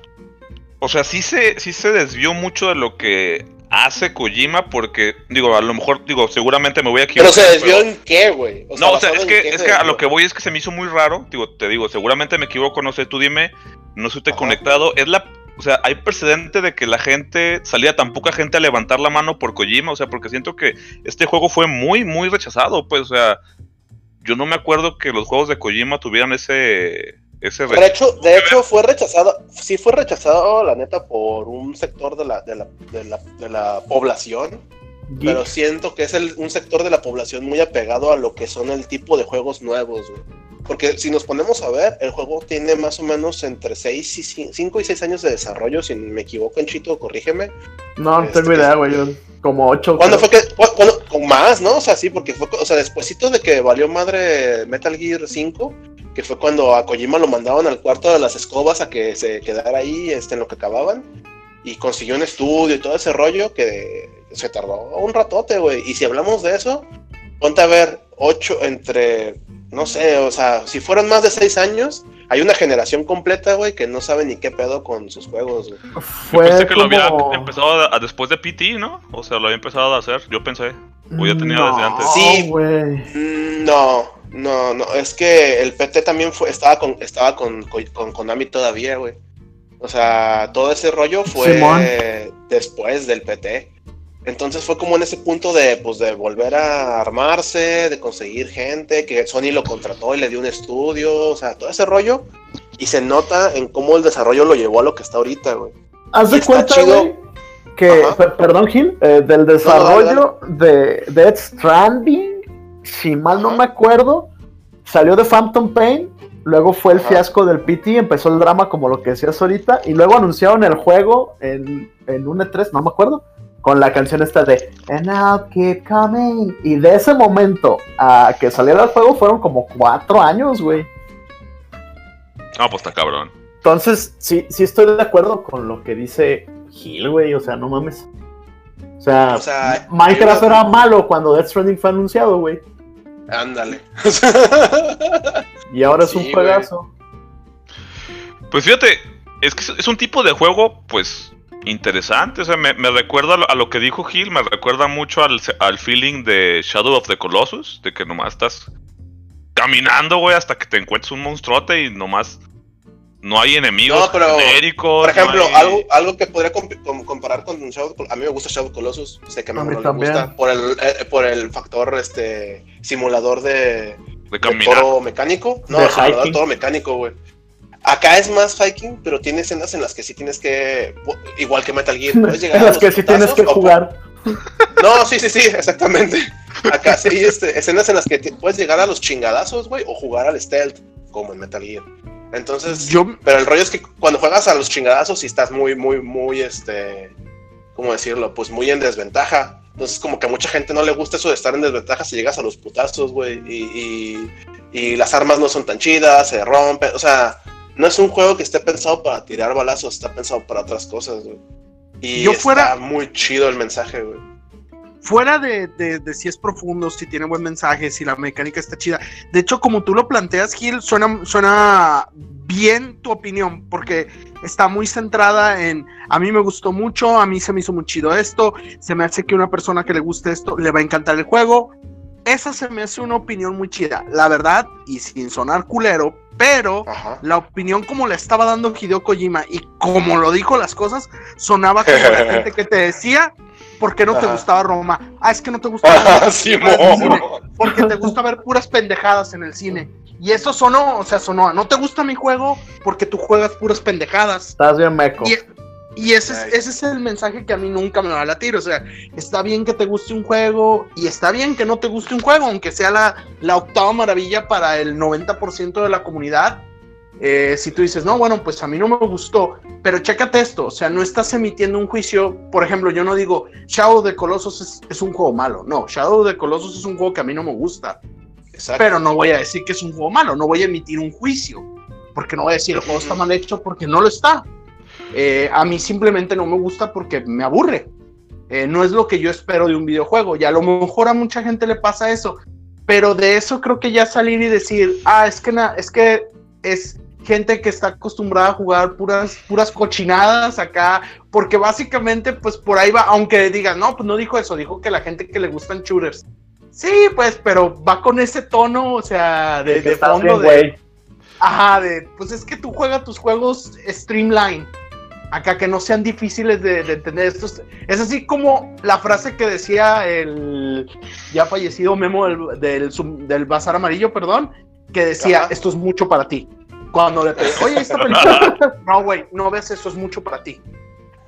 o sea, sí se, sí se desvió mucho de lo que hace Kojima porque, digo, a lo mejor, digo, seguramente me voy a equivocar. Pero se desvió en qué, güey. no, o sea, es que, es que a lo que voy es que se me hizo muy raro, digo, te digo, seguramente me equivoco, no sé, tú dime, no estoy conectado, es la o sea, hay precedente de que la gente, salía tan poca gente a levantar la mano por Kojima, o sea, porque siento que este juego fue muy, muy rechazado, pues, o sea, yo no me acuerdo que los juegos de Kojima tuvieran ese... ese de hecho, de hecho fue rechazado, sí fue rechazado, la neta, por un sector de la, de la, de la, de la población, pero siento que es el, un sector de la población muy apegado a lo que son el tipo de juegos nuevos, güey. Porque si nos ponemos a ver, el juego tiene más o menos entre 6 y 5 y 6 años de desarrollo, si me equivoco en Chito, corrígeme. No, no tengo idea, güey. Como 8. ¿Cuándo fue que.? con más, ¿no? O sea, sí, porque fue. O sea, despuésito de que valió madre Metal Gear 5, que fue cuando a Kojima lo mandaban al cuarto de las escobas a que se quedara ahí este, en lo que acababan. Y consiguió un estudio y todo ese rollo que se tardó un ratote, güey. Y si hablamos de eso, ponte a ver 8 entre no sé, o sea, si fueron más de seis años, hay una generación completa, güey, que no sabe ni qué pedo con sus juegos, güey. Fue pensé que lo había empezado después de PT, ¿no? O sea, lo había empezado a hacer, yo pensé. O ya tenía desde antes. Sí, güey. Mm, no, no, no, es que el PT también fue, estaba con, estaba con, con, Konami todavía, güey. O sea, todo ese rollo fue después del PT. Entonces fue como en ese punto de, pues, de volver a armarse, de conseguir gente, que Sony lo contrató y le dio un estudio, o sea, todo ese rollo. Y se nota en cómo el desarrollo lo llevó a lo que está ahorita, güey. Haz de cuenta, güey, que, perdón, Gil, eh, del desarrollo de Death Stranding, si mal no me acuerdo, salió de Phantom Pain, luego fue el fiasco del PT, empezó el drama como lo que decías ahorita, y luego anunciaron el juego en, en un E3, no me acuerdo con la canción esta de And I'll keep coming. Y de ese momento a que saliera el juego fueron como cuatro años, güey. Ah, pues está cabrón. Entonces, sí, sí estoy de acuerdo con lo que dice Gil, güey. O sea, no mames. O sea, Minecraft era malo cuando Death Stranding fue anunciado, güey. Ándale. y ahora es un juegazo. Pues fíjate, es que es un tipo de juego, pues, interesante. O sea, me, recuerda a lo, que dijo Gil, me recuerda mucho al, al, feeling de Shadow of the Colossus, de que nomás estás caminando, güey, hasta que te encuentres un monstruote y nomás no hay enemigos no, pero, Por ejemplo, algo, algo que podría comparar con Shadow A mí me gusta Shadow Colossus, sé que a mí, no me gusta por el, eh, por el factor este simulador de, de, toro mecánico. No, simulador de toro mecánico, güey. Acá es más Viking, pero tiene escenas en las que sí tienes que. Igual que Metal Gear, puedes llegar en las que sí tienes que jugar. No, sí, sí, sí, exactamente. Acá sí hay este, escenas en las que puedes llegar a los chingadazos, güey, o jugar al stealth, como en Metal Gear. Entonces, Yo... pero el rollo es que cuando juegas a los chingadazos, sí estás muy, muy, muy, este. ¿Cómo decirlo? Pues muy en desventaja. Entonces, como que a mucha gente no le gusta eso de estar en desventaja si llegas a los putazos, güey, y, y, y las armas no son tan chidas, se rompen, o sea no es un juego que esté pensado para tirar balazos, está pensado para otras cosas, güey. Y Yo fuera, está muy chido el mensaje, güey. Fuera de, si es profundo, si tiene buen mensaje, si la mecánica está chida. De hecho, como tú lo planteas, Gil, suena, suena bien tu opinión, porque está muy centrada en a mí me gustó mucho, a mí se me hizo muy chido esto, se me hace que una persona que le guste esto le va a encantar el juego. Esa se me hace una opinión muy chida, la verdad, y sin sonar culero, pero la opinión como la estaba dando Hideo Kojima y como lo dijo las cosas, sonaba como la gente que te decía, ¿por qué no te gustaba Roma? Ah, es que no te gusta porque te gusta ver puras pendejadas en el cine. Y eso sonó, o sea, sonó, no te gusta mi juego porque tú juegas puras pendejadas. Estás bien meco. Y ese es, ese es el mensaje que a mí nunca me va a latir. O sea, está bien que te guste un juego y está bien que no te guste un juego, aunque sea la, la octava maravilla para el 90% de la comunidad. Eh, si tú dices, no, bueno, pues a mí no me gustó, pero chécate esto, o sea, no estás emitiendo un juicio, por ejemplo, yo no digo, Shadow the Colossus es, es un juego malo, no, Shadow the Colossus es un juego que a mí no me gusta, pero no voy a decir que es un juego malo, no voy a emitir un juicio, porque no voy a decir, el juego está mal hecho porque no lo está, eh, a mí simplemente no me gusta porque me aburre. Eh, no es lo que yo espero de un videojuego. Y a lo mejor a mucha gente le pasa eso. pero de eso creo que ya salir y decir, ah, es que, na, es que es gente que está acostumbrada a jugar puras, puras cochinadas acá, porque básicamente, pues por ahí va, aunque digan, no, pues no dijo eso, dijo que la gente que le gustan shooters. Sí, pues, pero va con ese tono, o sea, de, de fondo de. Ajá, de, pues es que tú juegas tus juegos streamline. Acá que no sean difíciles de, entender. Esto es, así como la frase que decía el ya fallecido Memo del, del, del Bazar Amarillo, perdón, que decía, esto es mucho para ti. Cuando le pedí, oye, esta película, no, güey, no ves, eso es mucho para ti.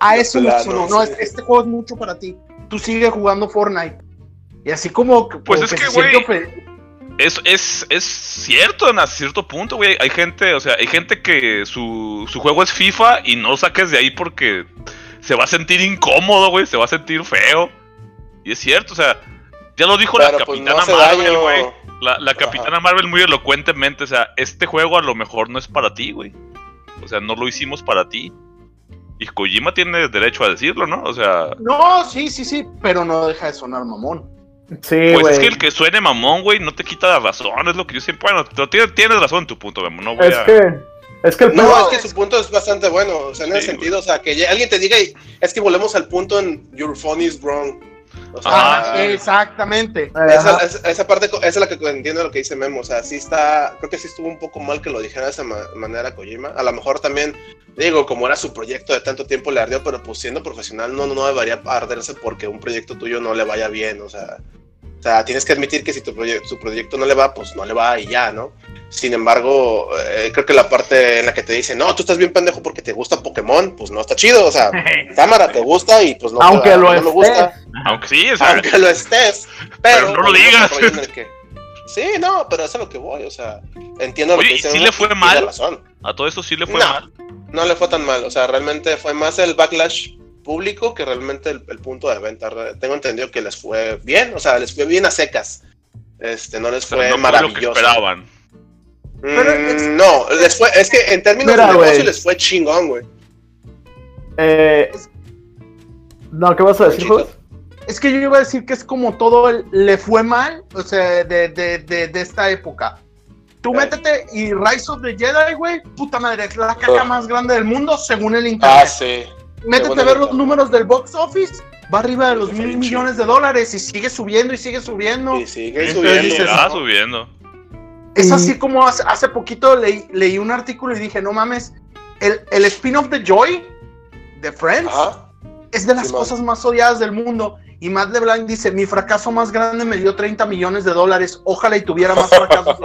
A eso no, no, este juego es mucho para ti. Tú sigues jugando Fortnite. Y así como. Pues es que, güey. Es, es, es cierto en cierto punto, güey. Hay gente, o sea, hay gente que su, su juego es FIFA y no lo saques de ahí porque se va a sentir incómodo, güey. Se va a sentir feo. Y es cierto, o sea, ya lo dijo la pues, capitana Marvel, güey. La, la capitana Marvel muy elocuentemente, o sea, este juego a lo mejor no es para ti, güey. O sea, no lo hicimos para ti. Y Kojima tiene derecho a decirlo, ¿no? O sea. No, sí, sí, sí, pero no deja de sonar mamón. Sí, pues es que el que suene mamón, güey, no te quita la razón, es lo que yo siempre. Bueno, tienes, tienes razón en tu punto, no voy es Que... Es que el No, es que su punto es bastante bueno, o sea, en ese sentido, o sea, que alguien te diga, es que volvemos al punto en Your phone is wrong. Ah, exactamente. Esa, esa, parte esa es la que entiendo lo que dice Memo. O sea, sí está. Creo que sí estuvo un poco mal que lo dijera de esa manera Kojima. A lo mejor también, digo, como era su proyecto de tanto tiempo le ardió, pero pues siendo profesional no, no debería arderse porque un proyecto tuyo no le vaya bien. O sea, o sea tienes que admitir que si tu, proyecto, su proyecto no le va, pues no le va y ya, ¿no? Sin embargo, eh, creo que la parte en la que te dice, no, tú estás bien pendejo porque te gusta Pokémon, pues no está chido. O sea, cámara te gusta y pues no, Aunque lo no me gusta. Aunque sí, o sea, Aunque lo estés. Pero, no lo digas. Sí, no, pero eso es lo que voy, o sea, entiendo lo que dice. ¿sí le fue mal? A todo eso sí le fue mal. No le fue tan mal, o sea, realmente fue más el backlash público que realmente el, punto de venta. Tengo entendido que les fue bien, o sea, les fue bien a secas. Este, no les fue maravilloso. esperaban. Mm, no, les fue, es que en términos de negocio les fue chingón, güey. Eh, no, ¿qué vas a decir, Es que yo iba a decir que es como todo el, le fue mal, o sea, de, de, de, esta época. Tú métete y Rise of the Jedi, güey, puta madre, es la caca más grande del mundo según el internet. Ah, sí. Métete a ver los números del box office, va arriba de los mil millones de dólares y sigue subiendo y sigue subiendo. Y sigue subiendo. Ah, subiendo. Es así como hace, poquito leí, un artículo y dije, no mames, el, el spin-off de Joy, de Friends, es de las cosas más odiadas del mundo. Y Matt LeBlanc dice, mi fracaso más grande me dio 30 millones de dólares, ojalá y tuviera más fracasos.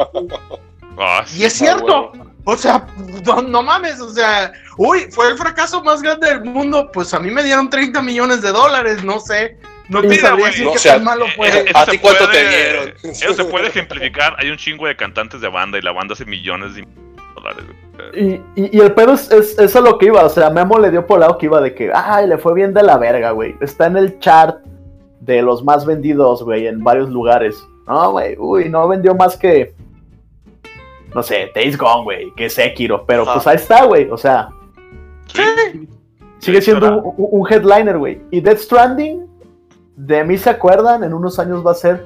Ah, y es cierto, o sea, no, mames, o sea, uy, fue el fracaso más grande del mundo, pues a mí me dieron 30 millones de dólares, no sé. No te sabría decir que tan malo fue. Eh, ¿A ti cuánto te dieron? Eso se puede ejemplificar. Hay un chingo de cantantes de banda y la banda hace millones de dólares. Y, y, el pedo es, es, es, a lo que iba. O sea, Memo le dio por lado que iba de que, ay, le fue bien de la verga, güey. Está en el chart de los más vendidos, güey, en varios lugares. No, güey, uy, no vendió más que, no sé, Days Gone, güey, que Sekiro. Pero pues ahí está, güey. O sea, sigue siendo un, un headliner, güey. Y Death Stranding de mí se acuerdan, en unos años va a ser.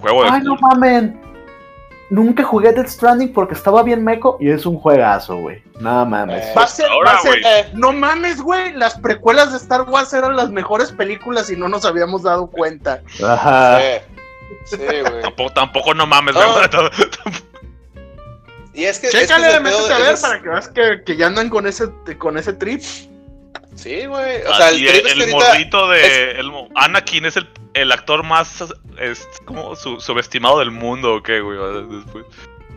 Juego de Ay, no mamen. Nunca jugué Death Stranding porque estaba bien meco y es un juegazo, güey. Nada mames. va a ser, va a ser, no mames, güey. Las precuelas de Star Wars eran las mejores películas y no nos habíamos dado cuenta. Ajá. Sí, güey. tampoco, tampoco no mames, güey. y es que. Chécale, es métete a ver para que veas que, que, ya andan con ese, con ese trip. Sí, güey. O sea, el, el, morrito de. El, Anakin es el, el actor más es, como subestimado del mundo, ¿o qué, güey? Después.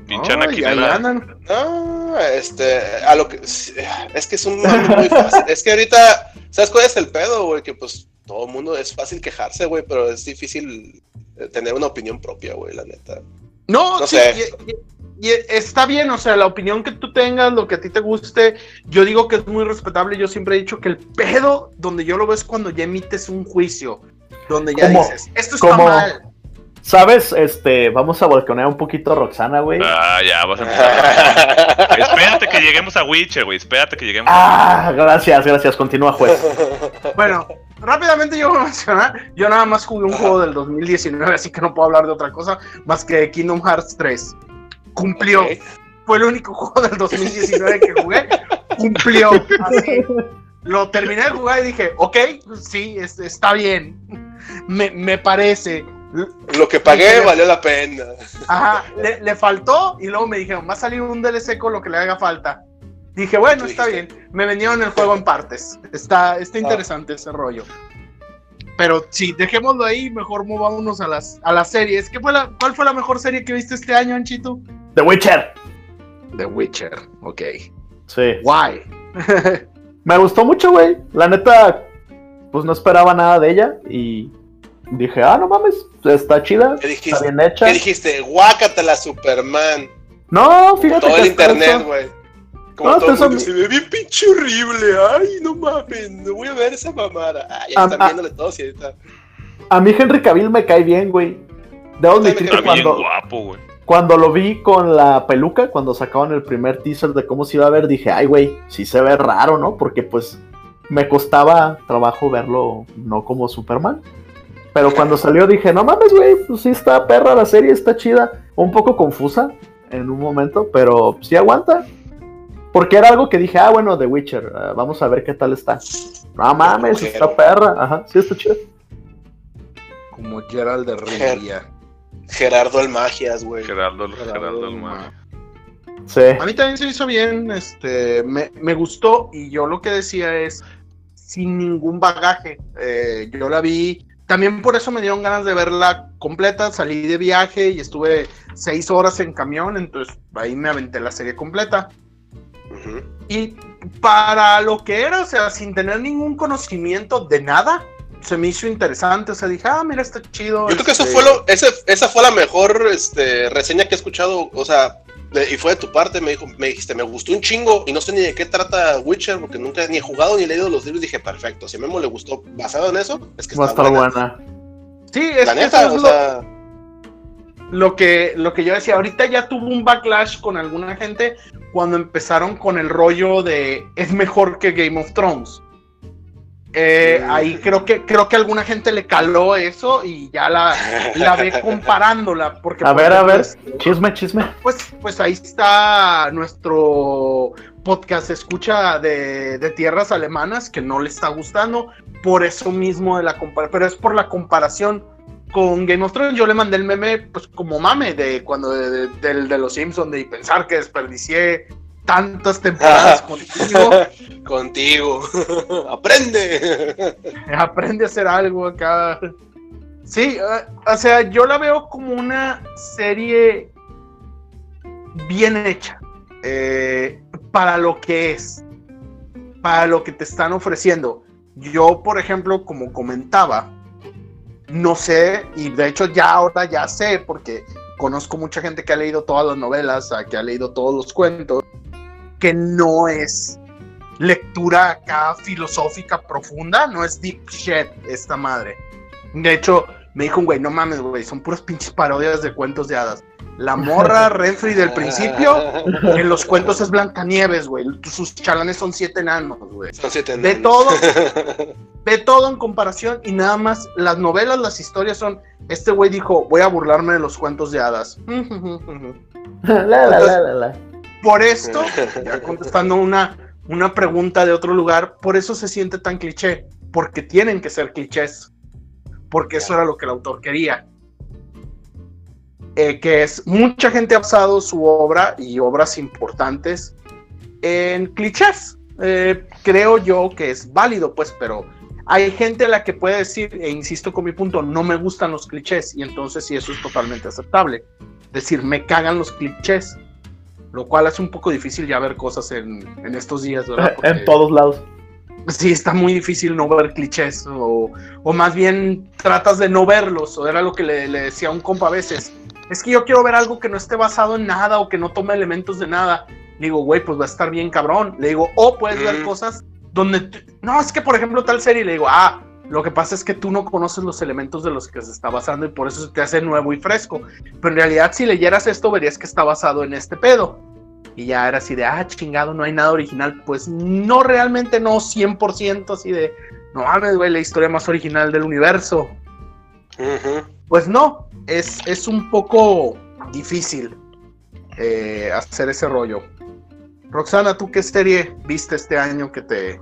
Pinche Anakin era... No, este. A lo que. Es que es un muy fácil. es que ahorita. ¿Sabes cuál es el pedo, güey? Que pues todo el mundo es fácil quejarse, güey, pero es difícil eh, tener una opinión propia, güey, la neta. No, no sí, sé y está bien, o sea, la opinión que tú tengas, lo que a ti te guste, yo digo que es muy respetable. Yo siempre he dicho que el pedo donde yo lo veo es cuando ya emites un juicio, donde ya dices, esto está mal. ¿Sabes? Este, vamos a balconear un poquito a Roxana, güey. Ah, ya, vas a empezar. espérate que lleguemos a Witcher, güey. Espérate que lleguemos. Ah, gracias, gracias. Continúa, juez. bueno, rápidamente yo voy a mencionar, yo nada más jugué un juego del 2019, así que no puedo hablar de otra cosa más que Kingdom Hearts 3. Cumplió. Fue el único juego del 2019 que jugué. Cumplió. Así. Lo terminé de jugar y dije, ok, sí, es- está bien. Me, me parece. Lo que pagué valió la pena. Ajá, le, le faltó y luego me dijeron, va a salir un DLC con lo que le haga falta. Dije, bueno, está dijiste. bien. Me vendieron el juego en partes. Está, Ah. está interesante ese rollo. Pero sí, dejémoslo ahí, mejor movámonos a las, a las series. ¿Qué fue la, ¿Cuál fue la mejor serie que viste este año, Anchito? The Witcher. The Witcher, ok. Sí. Why? Me gustó mucho, güey. La neta, pues no esperaba nada de ella. Y dije, ah, no mames, está chida. ¿Qué Está bien hecha. ¿Qué dijiste? Guácatela, Superman. No, fíjate Todo que el internet, güey. Como No, todo el mundo son- se ve bien pinche horrible. Ay, no mames, no voy a ver esa mamada. Ya Ah, están viéndole todos y ahorita. A mí Henry Cavill me cae bien, güey. Debo admitir que cuando, guapo, güey. cuando lo vi con la peluca, cuando sacaban el primer teaser de cómo se iba a ver, dije, ay, güey, sí se ve raro, ¿no? Porque pues me costaba trabajo verlo no como Superman. Pero cuando salió dije, no mames, güey, pues sí está perra la serie, está chida. Un poco confusa en un momento, pero sí aguanta. Porque era algo que dije, ah, bueno, The Witcher, ah, vamos a ver qué tal está. No mames, está perra, ajá, sí está chida. Como Gerald de Rivia. Gerardo el Magias, güey. Gerardo, Gerardo Gerardo el Mago. Sí. A mí también se me hizo bien, este, me, me gustó y yo lo que decía es sin ningún bagaje. Eh, yo la vi, también por eso me dieron ganas de verla completa. Salí de viaje y estuve seis horas en camión, entonces ahí me aventé la serie completa. Ujú. Y para lo que era, o sea, sin tener ningún conocimiento de nada, se me hizo interesante. O sea, dije, ah, mira, está chido. Yo creo que eso este, fue lo, ese, esa fue la mejor este, reseña que he escuchado, o sea, y fue de tu parte, me dijo, me dijiste, me gustó un chingo y no sé ni de qué trata Witcher porque nunca ni he jugado ni he leído los libros, dije, perfecto, si a Memo le gustó basado en eso, es que Va está estar buena. buena. Sí, es La que neta, eso es o lo- sea, lo que, lo que yo decía, ahorita ya tuvo un backlash con alguna gente cuando empezaron con el rollo de es mejor que Game of Thrones. Eh. Ahí creo que creo que alguna gente le caló eso y ya la, la ve comparándola. Porque, A por ver, a ver, chisme, chisme. Pues, pues ahí está nuestro podcast escucha de, de tierras alemanas que no le está gustando. Por eso mismo de la comparación, pero es por la comparación con Game of Thrones. Yo le mandé el meme, pues como mame, de cuando de, de- del de los Simpsons, de pensar que desperdicié tantas temporadas contigo. contigo, aprende. Aprende a hacer algo acá. Sí, eh, o sea, yo la veo como una serie bien hecha. eh, para lo que es. Para lo que te están ofreciendo. Yo, por ejemplo, como comentaba, no sé, y de hecho ya ahora ya sé, porque conozco mucha gente que ha leído todas las novelas, que ha leído todos los cuentos, que no es lectura acá filosófica profunda, no es deep shit esta madre. De hecho, me dijo un güey, no mames, güey, son puras pinches parodias de cuentos de hadas. La morra Renfrey del principio, en los cuentos es Blancanieves, güey. Sus chalanes son siete enanos, güey. Son siete De enanos. todo. Ve todo en comparación y nada más las novelas, las historias son. Este güey dijo, voy a burlarme de los cuentos de hadas. La, la, la, la, la. Por esto, ya contestando una, una pregunta de otro lugar, por eso se siente tan cliché, porque tienen que ser clichés, porque eso era lo que el autor quería. Eh, que es, mucha gente ha basado su obra y obras importantes en clichés. Eh, creo yo que es válido, pues, pero hay gente a la que puede decir, e insisto con mi punto, no me gustan los clichés, y entonces sí, eso es totalmente aceptable. Decir, me cagan los clichés lo cual hace un poco difícil ya ver cosas en, en estos días, ¿verdad? Porque En todos lados. Sí, está muy difícil no ver clichés, o, o más bien tratas de no verlos, o era lo que le, le decía a un compa a veces. Es que yo quiero ver algo que no esté basado en nada o que no tome elementos de nada. Le digo, güey, pues va a estar bien cabrón. Le digo, o puedes ver Mm. cosas donde. No, es que por ejemplo, tal serie, le digo, ah, lo que pasa es que tú no conoces los elementos de los que se está basando y por eso se te hace nuevo y fresco. Pero en realidad, si leyeras esto, verías que está basado en este pedo. Y ya era así de, ah, chingado, no hay nada original. Pues no, realmente no, 100% así de, no mames, güey, la historia más original del universo. Pues no, es, es un poco difícil eh, hacer ese rollo. Roxana, ¿tú qué serie viste este año que te,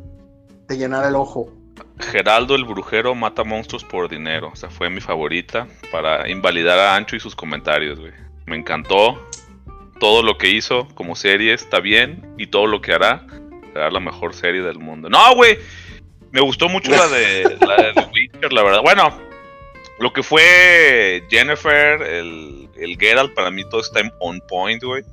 te llenara el ojo? Geraldo el Brujero mata monstruos por dinero. O sea, fue mi favorita para invalidar a Ancho y sus comentarios, güey. Me encantó. Todo lo que hizo como serie está bien. Y todo lo que hará será la mejor serie del mundo. No, güey. Me gustó mucho la de, la de The Witcher, la verdad. Bueno, lo que fue Jennifer, el, el Geralt, para mí todo está on point, güey.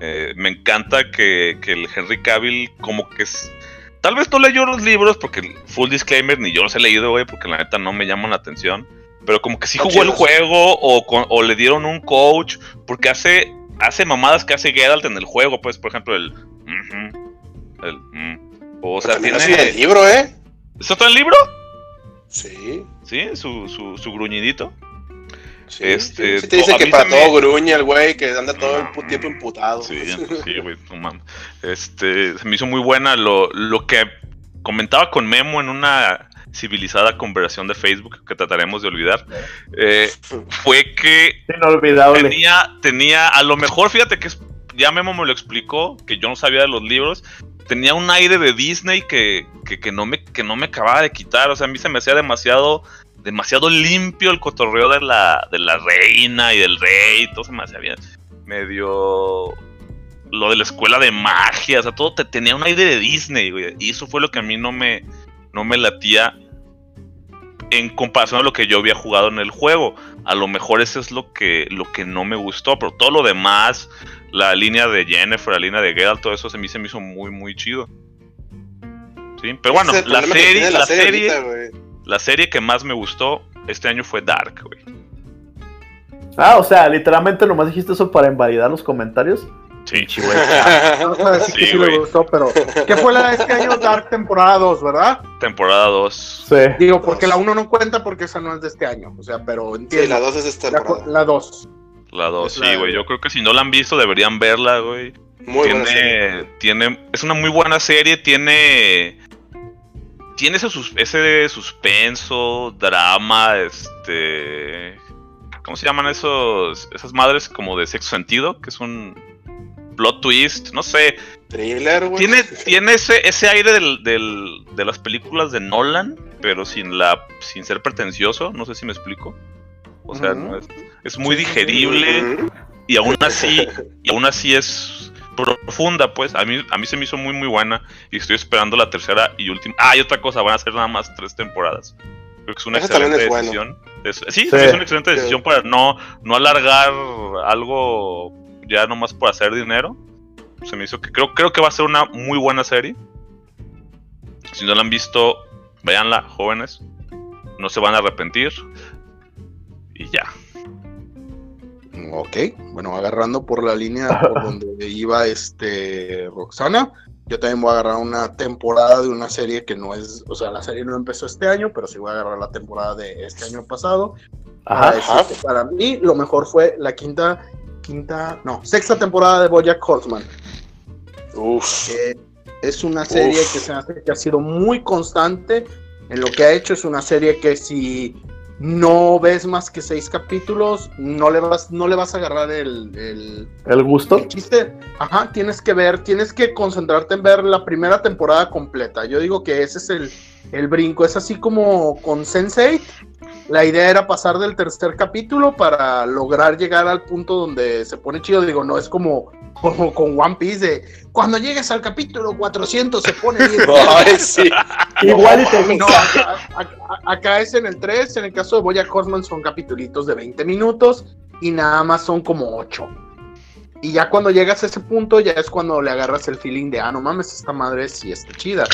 Eh, me encanta que, que, el Henry Cavill como que es... Tal vez no leyó los libros porque, full disclaimer, ni yo los he leído, güey, porque la neta no me llaman la atención. Pero como que sí jugó el juego o, o le dieron un coach, porque hace, hace mamadas que hace Geralt en el juego, pues, por ejemplo, el... el mm. O sea, tiene... el libro, ¿eh? ¿Eso está en el libro? Sí. Sí, su, su, su gruñidito. Sí, este, sí, te dice que para todo gruñe el güey, que anda todo el tiempo imputado. Sí, sí, güey, Este, se me hizo muy buena lo, lo que comentaba con Memo en una civilizada conversación de Facebook que trataremos de olvidar, eh, fue que tenía, tenía, a lo mejor, fíjate que ya Memo me lo explicó, que yo no sabía de los libros, tenía un aire de Disney que, que, que, no me, que no me acababa de quitar, o sea, a mí se me hacía demasiado demasiado limpio el cotorreo de la, de la reina y del rey, todo se me hacía bien. Medio. Lo de la escuela de magia, o sea, todo te, tenía un aire de Disney, güey. Y eso fue lo que a mí no me, no me latía en comparación a lo que yo había jugado en el juego. A lo mejor eso es lo que, lo que no me gustó, pero todo lo demás, la línea de Jennifer, la línea de Geralt, todo eso se me, se me hizo muy, muy chido. Sí, pero bueno, la serie, la, serie, la serie que más me gustó este año fue Dark, güey. Ah, o sea, literalmente nomás dijiste eso para invalidar los comentarios. Sí, güey. No sabes que sí me gustó, pero. ¿Qué fue la de este año Dark temporada 2, verdad? Temporada 2. Sí. Digo, porque la 1 no cuenta porque esa no es de este año. O sea, pero entiendo. Sí, la 2 es de esta temporada. La 2. La 2, sí, güey. Yo creo que si no la han visto, deberían verla, güey. Muy tiene, buena serie. tiene, es una muy buena serie, tiene tiene ese, ese suspenso, drama, este... ¿Cómo se llaman esos esas madres como de sexo sentido? Que es un plot twist, no sé. Thriller, güey. Tiene, tiene ese, ese aire del, del, de las películas de Nolan, pero sin la sin ser pretencioso, no sé si me explico. O sea, uh -huh. es, es, muy digerible uh -huh. y aún así y aún así es profunda, pues. A mí, a mí se me hizo muy, muy buena. Y estoy esperando la tercera y última. Ah, y otra cosa, van a ser nada más tres temporadas. Creo que es una Eso excelente es decisión. bueno. Es, sí, sí, es una excelente decisión sí. para no, no alargar algo ya nomás por hacer dinero. Se me hizo que creo, creo que va a ser una muy buena serie. Si no la han visto, véanla, jóvenes. No se van a arrepentir. Y ya. Ok, bueno, agarrando por la línea por donde iba este Roxana, yo también voy a agarrar una temporada de una serie que no es, o sea, la serie no empezó este año, pero sí voy a agarrar la temporada de este año pasado. Ajá, ajá. Para mí lo mejor fue la quinta, quinta, no, sexta temporada de BoJack Horseman. Uf. Eh, es una serie Uf. que se hace que ha sido muy constante en lo que ha hecho. Es una serie que si no ves más que seis capítulos, no le vas, no le vas a agarrar el, el, ¿El gusto. El chiste, ajá, tienes que ver, tienes que concentrarte en ver la primera temporada completa. Yo digo que ese es el, el brinco, es así como con Sensei. La idea era pasar del tercer capítulo para lograr llegar al punto donde se pone chido. Digo, no es como, como con One Piece de cuando llegues al capítulo 400 se pone bien. Sí. Igual y te no, acá, acá, acá, es en el 3, en el caso de Boya Horseman son capítulos de 20 minutos y nada más son como 8. Y ya cuando llegas a ese punto, ya es cuando le agarras el feeling de, ah, no mames, esta madre sí está chida.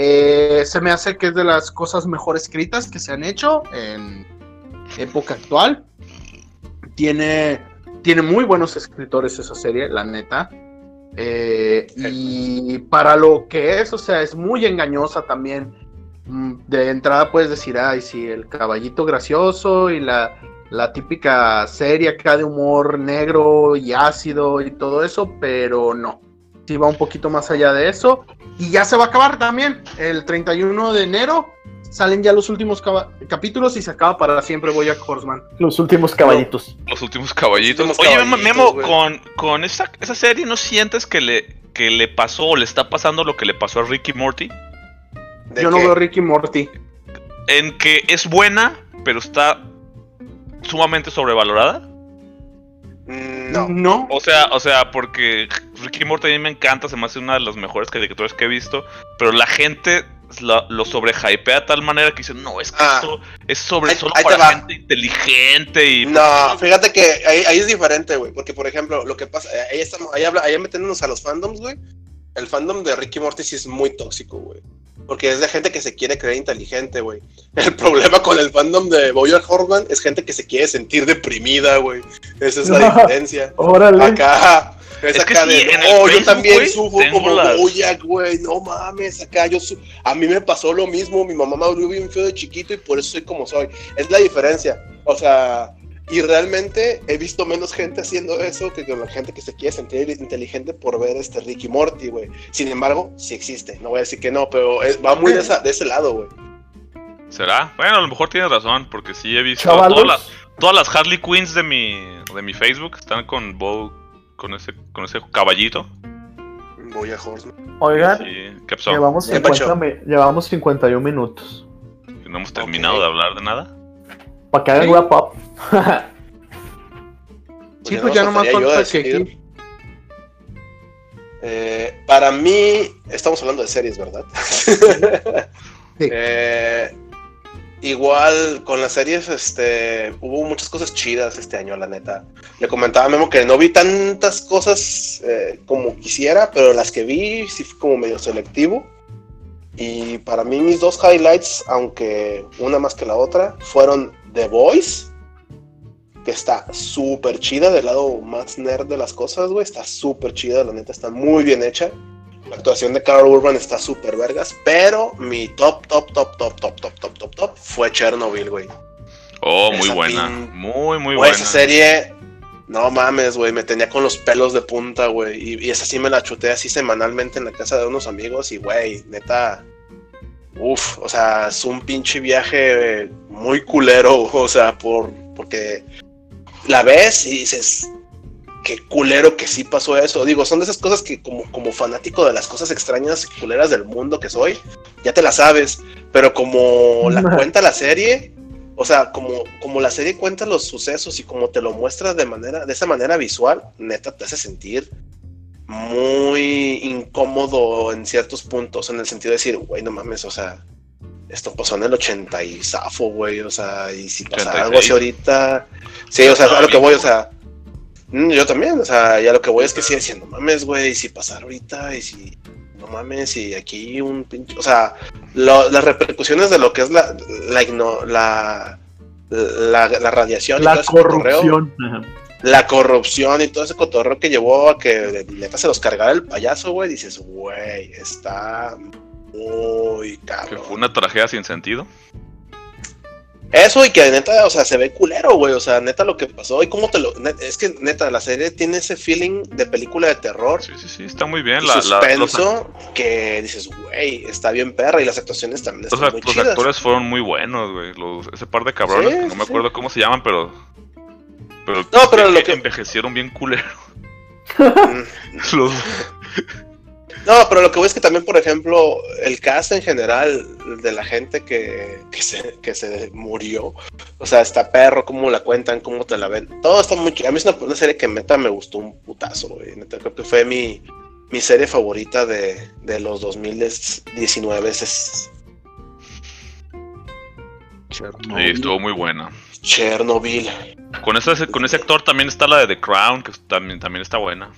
Eh, se me hace que es de las cosas mejor escritas que se han hecho en época actual. Tiene, tiene muy buenos escritores esa serie, la neta. Eh, y para lo que es, o sea, es muy engañosa también. Mm, de entrada puedes decir, ay, sí, el caballito gracioso y la, la típica serie acá de humor negro y ácido y todo eso, pero no. Sí va un poquito más allá de eso. Y ya se va a acabar también. El 31 de enero salen ya los últimos capítulos y se acaba para siempre Boyack Horseman. Los últimos caballitos. Los últimos caballitos. Oye, Memo, con, con esa, esa, serie, ¿no sientes que le, que le pasó o le está pasando lo que le pasó a Ricky Morty? Yo no veo Ricky Morty. En que es buena, pero está sumamente sobrevalorada. No. no. O sea, o sea, porque Ricky Morty a mí me encanta, se me hace una de las mejores caricaturas que he visto, pero la gente lo, lo sobrehypea de tal manera que dice, no, es que ah. esto es sobre solo para gente inteligente y... No, fíjate que ahí, es diferente, güey, porque por ejemplo, lo que pasa, ahí estamos, ahí, habla, ahí metiéndonos a los fandoms, güey, el fandom de Ricky Morty sí es muy tóxico, güey. Porque es de gente que se quiere creer inteligente, güey. El problema con el fandom de Boyer Horseman es gente que se quiere sentir deprimida, güey. Esa es la diferencia. Órale. Acá es, acá de, oh, yo también sufro como Boyack, güey, no mames, acá yo a mí me pasó lo mismo, mi mamá me abrió bien feo de chiquito y por eso soy como soy. Es la diferencia. O sea, y realmente he visto menos gente haciendo eso que con la gente que se quiere sentir inteligente por ver este Ricky Morty, güey. Sin embargo, sí existe. No voy a decir que no, pero va muy de, ese lado, güey. ¿Será? Bueno, a lo mejor tienes razón, porque sí he visto todas las, todas las, Harley Queens de mi, de mi Facebook están con Bo, con ese, con ese caballito. Voy a Horseman. Oigan, Llevamos, 50, llevamos 51 minutos. No hemos terminado de hablar de nada. Para que hagan wrap up. sí, pues ya nomás falta que eh, para mí, estamos hablando de series, ¿verdad? eh, igual con las series, este, hubo muchas cosas chidas este año, la neta. Le comentaba a Memo que no vi tantas cosas eh, como quisiera, pero las que vi sí fue como medio selectivo. Y para mí mis dos highlights, aunque una más que la otra, fueron The Voice, que está súper chida, del lado más nerd de las cosas, güey, está súper chida, la neta está muy bien hecha. La actuación de Carl Urban está súper vergas, pero mi top, top, top, top, top, top, top, top, top fue Chernobyl, güey. Oh, muy buena, muy, muy buena. Esa serie, no mames, güey, me tenía con los pelos de punta, güey, y, y esa sí me la chuté así semanalmente en la casa de unos amigos, y güey, neta, Uf, o sea, es un pinche viaje muy culero, o sea, por, porque la ves y dices, qué culero que sí pasó eso. Digo, son de esas cosas que como, como fanático de las cosas extrañas y culeras del mundo que soy, ya te la sabes, pero como la cuenta la serie, o sea, como, como la serie cuenta los sucesos y como te lo muestra de manera, de esa manera visual, neta te hace sentir muy incómodo en ciertos puntos, en el sentido de decir, güey, no mames, o sea, esto pasó en el 80 y zafo, güey, o sea, y si pasa algo así ahorita, sí, o sea, a lo que voy, o sea, mm, yo también, o sea, ya lo que voy es que sigue diciendo, mames, güey, y si pasa ahorita, y si, no mames, y aquí un pinche, o sea, las repercusiones de lo que es la, la, la, la, radiación la y todo corrupción la corrupción y todo ese cotorreo que llevó a que neta se los cargara el payaso, güey, dices, güey, está muy cabrón. Que fue una tragedia sin sentido. Eso y que neta, o sea, se ve culero, güey, o sea, neta lo que pasó y cómo te lo... es que neta, la serie tiene ese feeling de película de terror. Sí, sí, sí, está muy bien. la, suspenso que dices, güey, está bien perra y las actuaciones también están los, muy Los actores fueron muy buenos, güey, ese par de cabrones, no me acuerdo cómo se llaman, pero pero, no, pero lo que envejecieron bien culero. No, pero lo que voy es que también, por ejemplo, el cast en general de la gente que, que, se, que se murió, o sea, está perro, cómo la cuentan, cómo te la ven, todo está muy... A mí es una, serie que meta me gustó un putazo, güey. creo que fue mi, mi serie favorita de, de los 2019. Es... Sí, estuvo muy buena. Chernobyl. Con ese, con ese actor también está la de The Crown, que también, también está buena.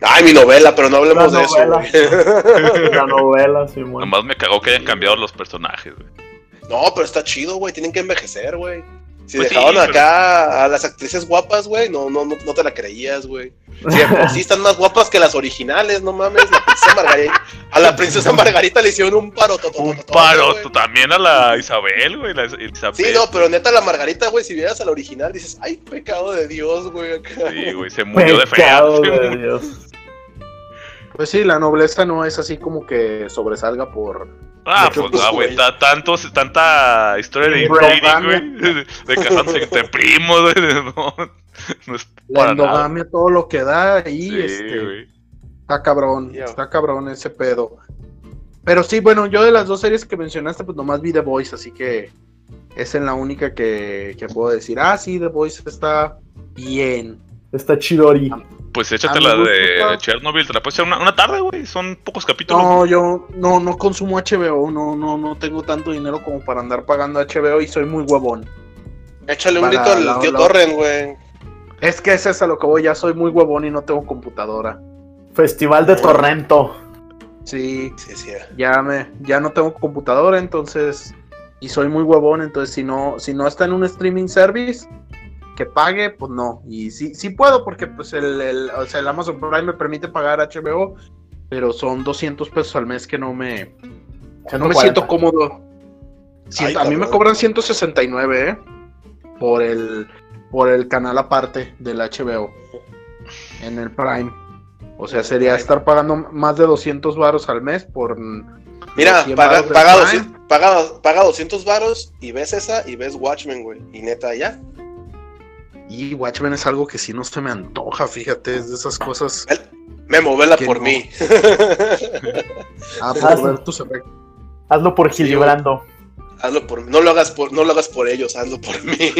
Ay, mi novela, pero no hablemos de eso. la novela, sí, bueno. Nomás me cagó que hayan cambiado los personajes, güey. No, pero está chido, güey. Tienen que envejecer, güey. Si pues dejaban acá a las actrices guapas, güey, no, no, no, no te la creías, güey. Sí, están más guapas que las originales, no mames. La princesa Margarita, a la princesa Margarita le hicieron un paro. Un paro, también a la Isabel, güey. Sí, no, pero neta, la Margarita, güey, si vieras a la original, dices, ay, pecado de Dios, güey. Sí, güey, se murió de feo. de Dios. Pues sí, la nobleza no es así como que sobresalga por. Ah, pues, ah, güey, güey. ta- tantos, tanta historia de inbreeding, güey, de, de casándose entre primos, güey, no, no es La nada. todo lo que da y Sí, este, güey. está cabrón, está cabrón ese pedo. Pero sí, bueno, yo de las dos series que mencionaste, pues nomás vi The Voice, así que esa es la única que, que puedo decir. Ah, sí, The Voice está bien. Está chidori. Pues échate A la de Chernobyl, te la puedes echar una, una tarde, güey, son pocos capítulos. No, yo no, no consumo HBO, no, no, no tengo tanto dinero como para andar pagando HBO y soy muy huevón. Échale un grito al tío Torren, güey. Es que ese es a lo que voy, ya soy muy huevón y no tengo computadora. Festival de Torrento. Sí, Sí, sí. ya me, ya no tengo computadora, entonces, y soy muy huevón, entonces si no, si no está en un streaming service que pague, pues no. Y sí, sí puedo, porque pues el, el, o sea, el Amazon Prime me permite pagar HBO, pero son 200 pesos al mes que no me, o sea, no me 140. siento cómodo. Siento- Ay, a mí me cobran 169, ¿eh? Por el, por el canal aparte del HBO en el Prime. O sea, sería estar pagando más de 200 varos al mes por Mira, 100 paga, paga, Prime. 200, paga, paga 200 varos y ves esa y ves Watchmen, güey. Y neta, ya. Y Watchmen es algo que sí no se me antoja, fíjate, es de esas cosas. Memo, vela Que por no. mí. Ah, por ver tus efectos. Hazlo por Sí, Gillibrando. Hazlo por mí. No lo hagas por, no lo hagas por ellos, hazlo por mí.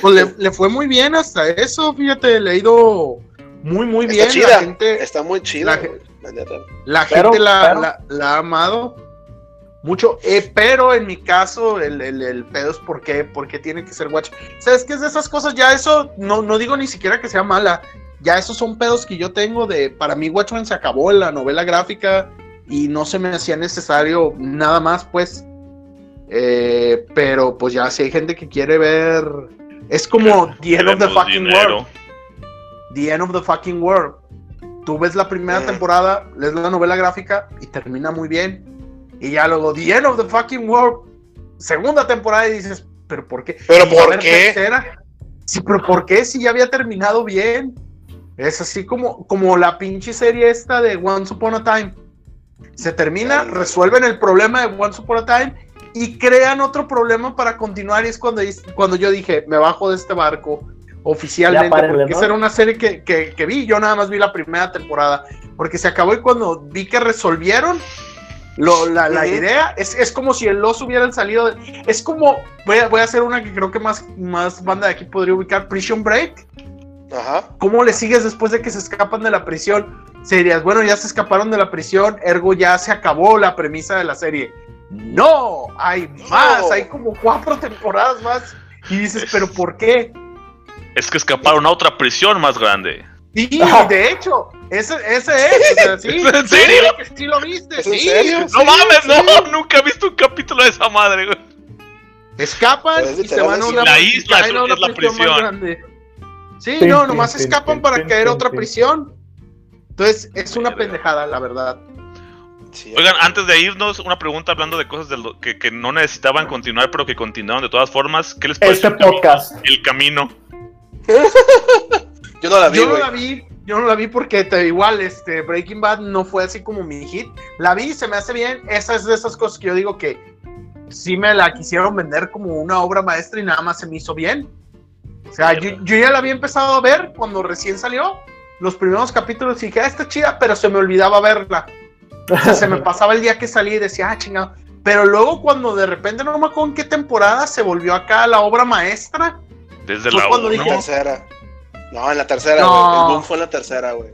Pues le, le fue muy bien hasta eso, fíjate, le ha ido muy, muy Está bien. chida. La gente, Está muy chida, La- Pero- gente la, pero- la- la ha amado mucho, eh, pero en mi caso el, el, el pedo es por qué, por qué tiene que ser Watchmen. ¿Sabes qué es de esas cosas? Ya eso, no, no digo ni siquiera que sea mala, ya esos son pedos que yo tengo de, para mí Watchmen se acabó la novela gráfica y no se me hacía necesario nada más, pues. Eh, pero pues ya si hay gente que quiere ver, es como The End of the Fucking dinero. World. The End of the Fucking World. Tú ves la primera Mm. temporada, lees la novela gráfica y termina muy bien. Y ya luego, The End of the Fucking World, segunda temporada y dices, ¿pero por qué? ¿Pero por qué? tercera. Sí, pero ¿por qué? Si ya había terminado bien. Es así como, como la pinche serie esta de Once Upon a Time. Se termina, resuelven el problema de Once Upon a Time y crean otro problema para continuar. Y es cuando, cuando yo dije, me bajo de este barco oficialmente, párenle, porque ¿no? esa era una serie que, que- que vi. Yo nada más vi la primera temporada, porque se acabó y cuando vi que resolvieron lo- la, la idea, es, es como si el los hubieran salido. de- es como, voy a, voy a hacer una que creo que más, más banda de aquí podría ubicar: Prison Break. Ajá. ¿Cómo le sigues después de que se escapan de la prisión? Serías, bueno, ya se escaparon de la prisión, ergo ya se acabó la premisa de la serie. No, hay más, hay como cuatro temporadas más. Y dices, ¿pero por qué? Es que escaparon a otra prisión más grande. Sí, de hecho, ese, ese es. O sea, sí, ¿En serio? sí, sí lo viste. ¿Es en sí, serio? No sí, mames, sí. no, nunca he visto un capítulo de esa madre, güey. Escapan Es y se van a una, La isla caen a es la más prisión. grande. Sí, no, nomás escapan para caer a otra prisión. Entonces, es una pendejada, la verdad. Sí, Oigan, antes de irnos, una pregunta hablando de cosas del- que, que no necesitaban continuar, pero que continuaron de todas formas. ¿Qué les parece Este el podcast. El camino. Yo no la vi, yo no la vi, yo no la vi porque te, igual este Breaking Bad no fue así como mi hit. La vi, se me hace bien. Esa es de esas cosas que yo digo que sí me la quisieron vender como una obra maestra y nada más se me hizo bien. O sea, yo, yo ya la había empezado a ver cuando recién salió. Los primeros capítulos y dije, ah, está chida, pero se me olvidaba verla. O sea, se me pasaba el día que salí y decía, ah, chingado. Pero luego cuando de repente no me acuerdo en qué temporada se volvió acá la obra maestra. Desde la cuando dije- tercera. No, en la tercera, No. güey. El boom fue en la tercera, güey.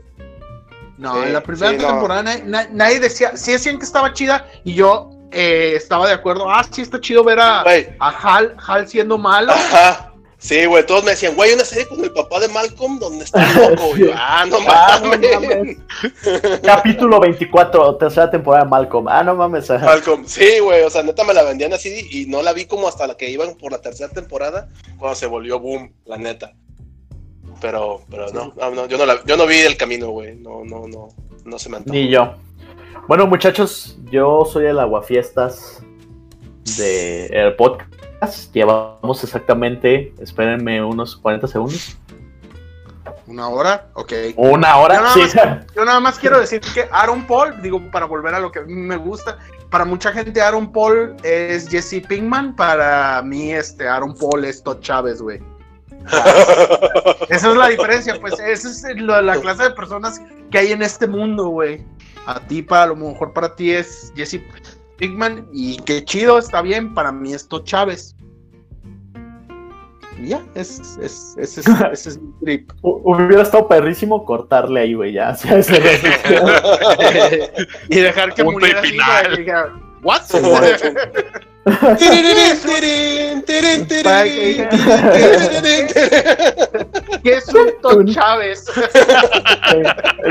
No, Sí, en la primera sí, no. temporada na- na- nadie decía, sí decían que estaba chida y yo eh, estaba de acuerdo. Ah, sí está chido ver a, a Hal, Hal siendo malo. Ajá. Sí, güey, todos me decían, güey, una serie con el papá de Malcolm donde está loco. Yo, ah, no Ah, no mames. Capítulo 24, tercera temporada de Malcolm. Ah, no mames. Malcolm, sí, güey, o sea, neta me la vendían así y no la vi como hasta la que iban por la tercera temporada, cuando se volvió boom, la neta. Pero, pero no, no, no, yo no la, yo no vi el camino, güey, no, no, no, no se me antojó. Ni yo. Bueno, muchachos, yo soy el aguafiestas del podcast. Llevamos exactamente, espérenme unos 40 segundos. ¿Una hora? Ok. ¿Una hora? Yo nada, Sí. más, yo nada más quiero decir que Aaron Paul, digo, para volver a lo que a mí me gusta, para mucha gente Aaron Paul es Jesse Pinkman, para mí este Aaron Paul es Todd Chávez, güey. Esa es la diferencia, pues esa es lo- la clase de personas que hay en este mundo, güey. A ti, para a lo mejor para ti es Jesse Pinkman y qué chido, está bien, para mí es Todd Chávez. Y ya, es, es, ese es, ese es mi trip. Hu- Hubiera estado perrísimo cortarle ahí, güey, ya. y dejar que muriera así. ¿Qué es un Todd Chávez?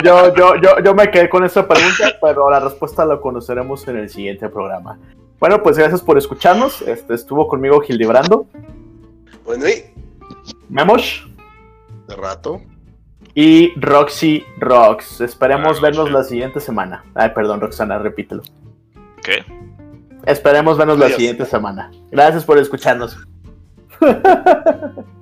yo, yo, yo, yo me quedé con esa pregunta, pero la respuesta la conoceremos en el siguiente programa. Bueno, pues gracias por escucharnos. Este estuvo conmigo Gildebrando, Bueno, y Memosh De rato. y Roxy Rocks. Esperemos vernos la siguiente semana. Ay, perdón, Roxana, repítelo. ¿Qué? Esperemos vernos la siguiente semana. Gracias por escucharnos.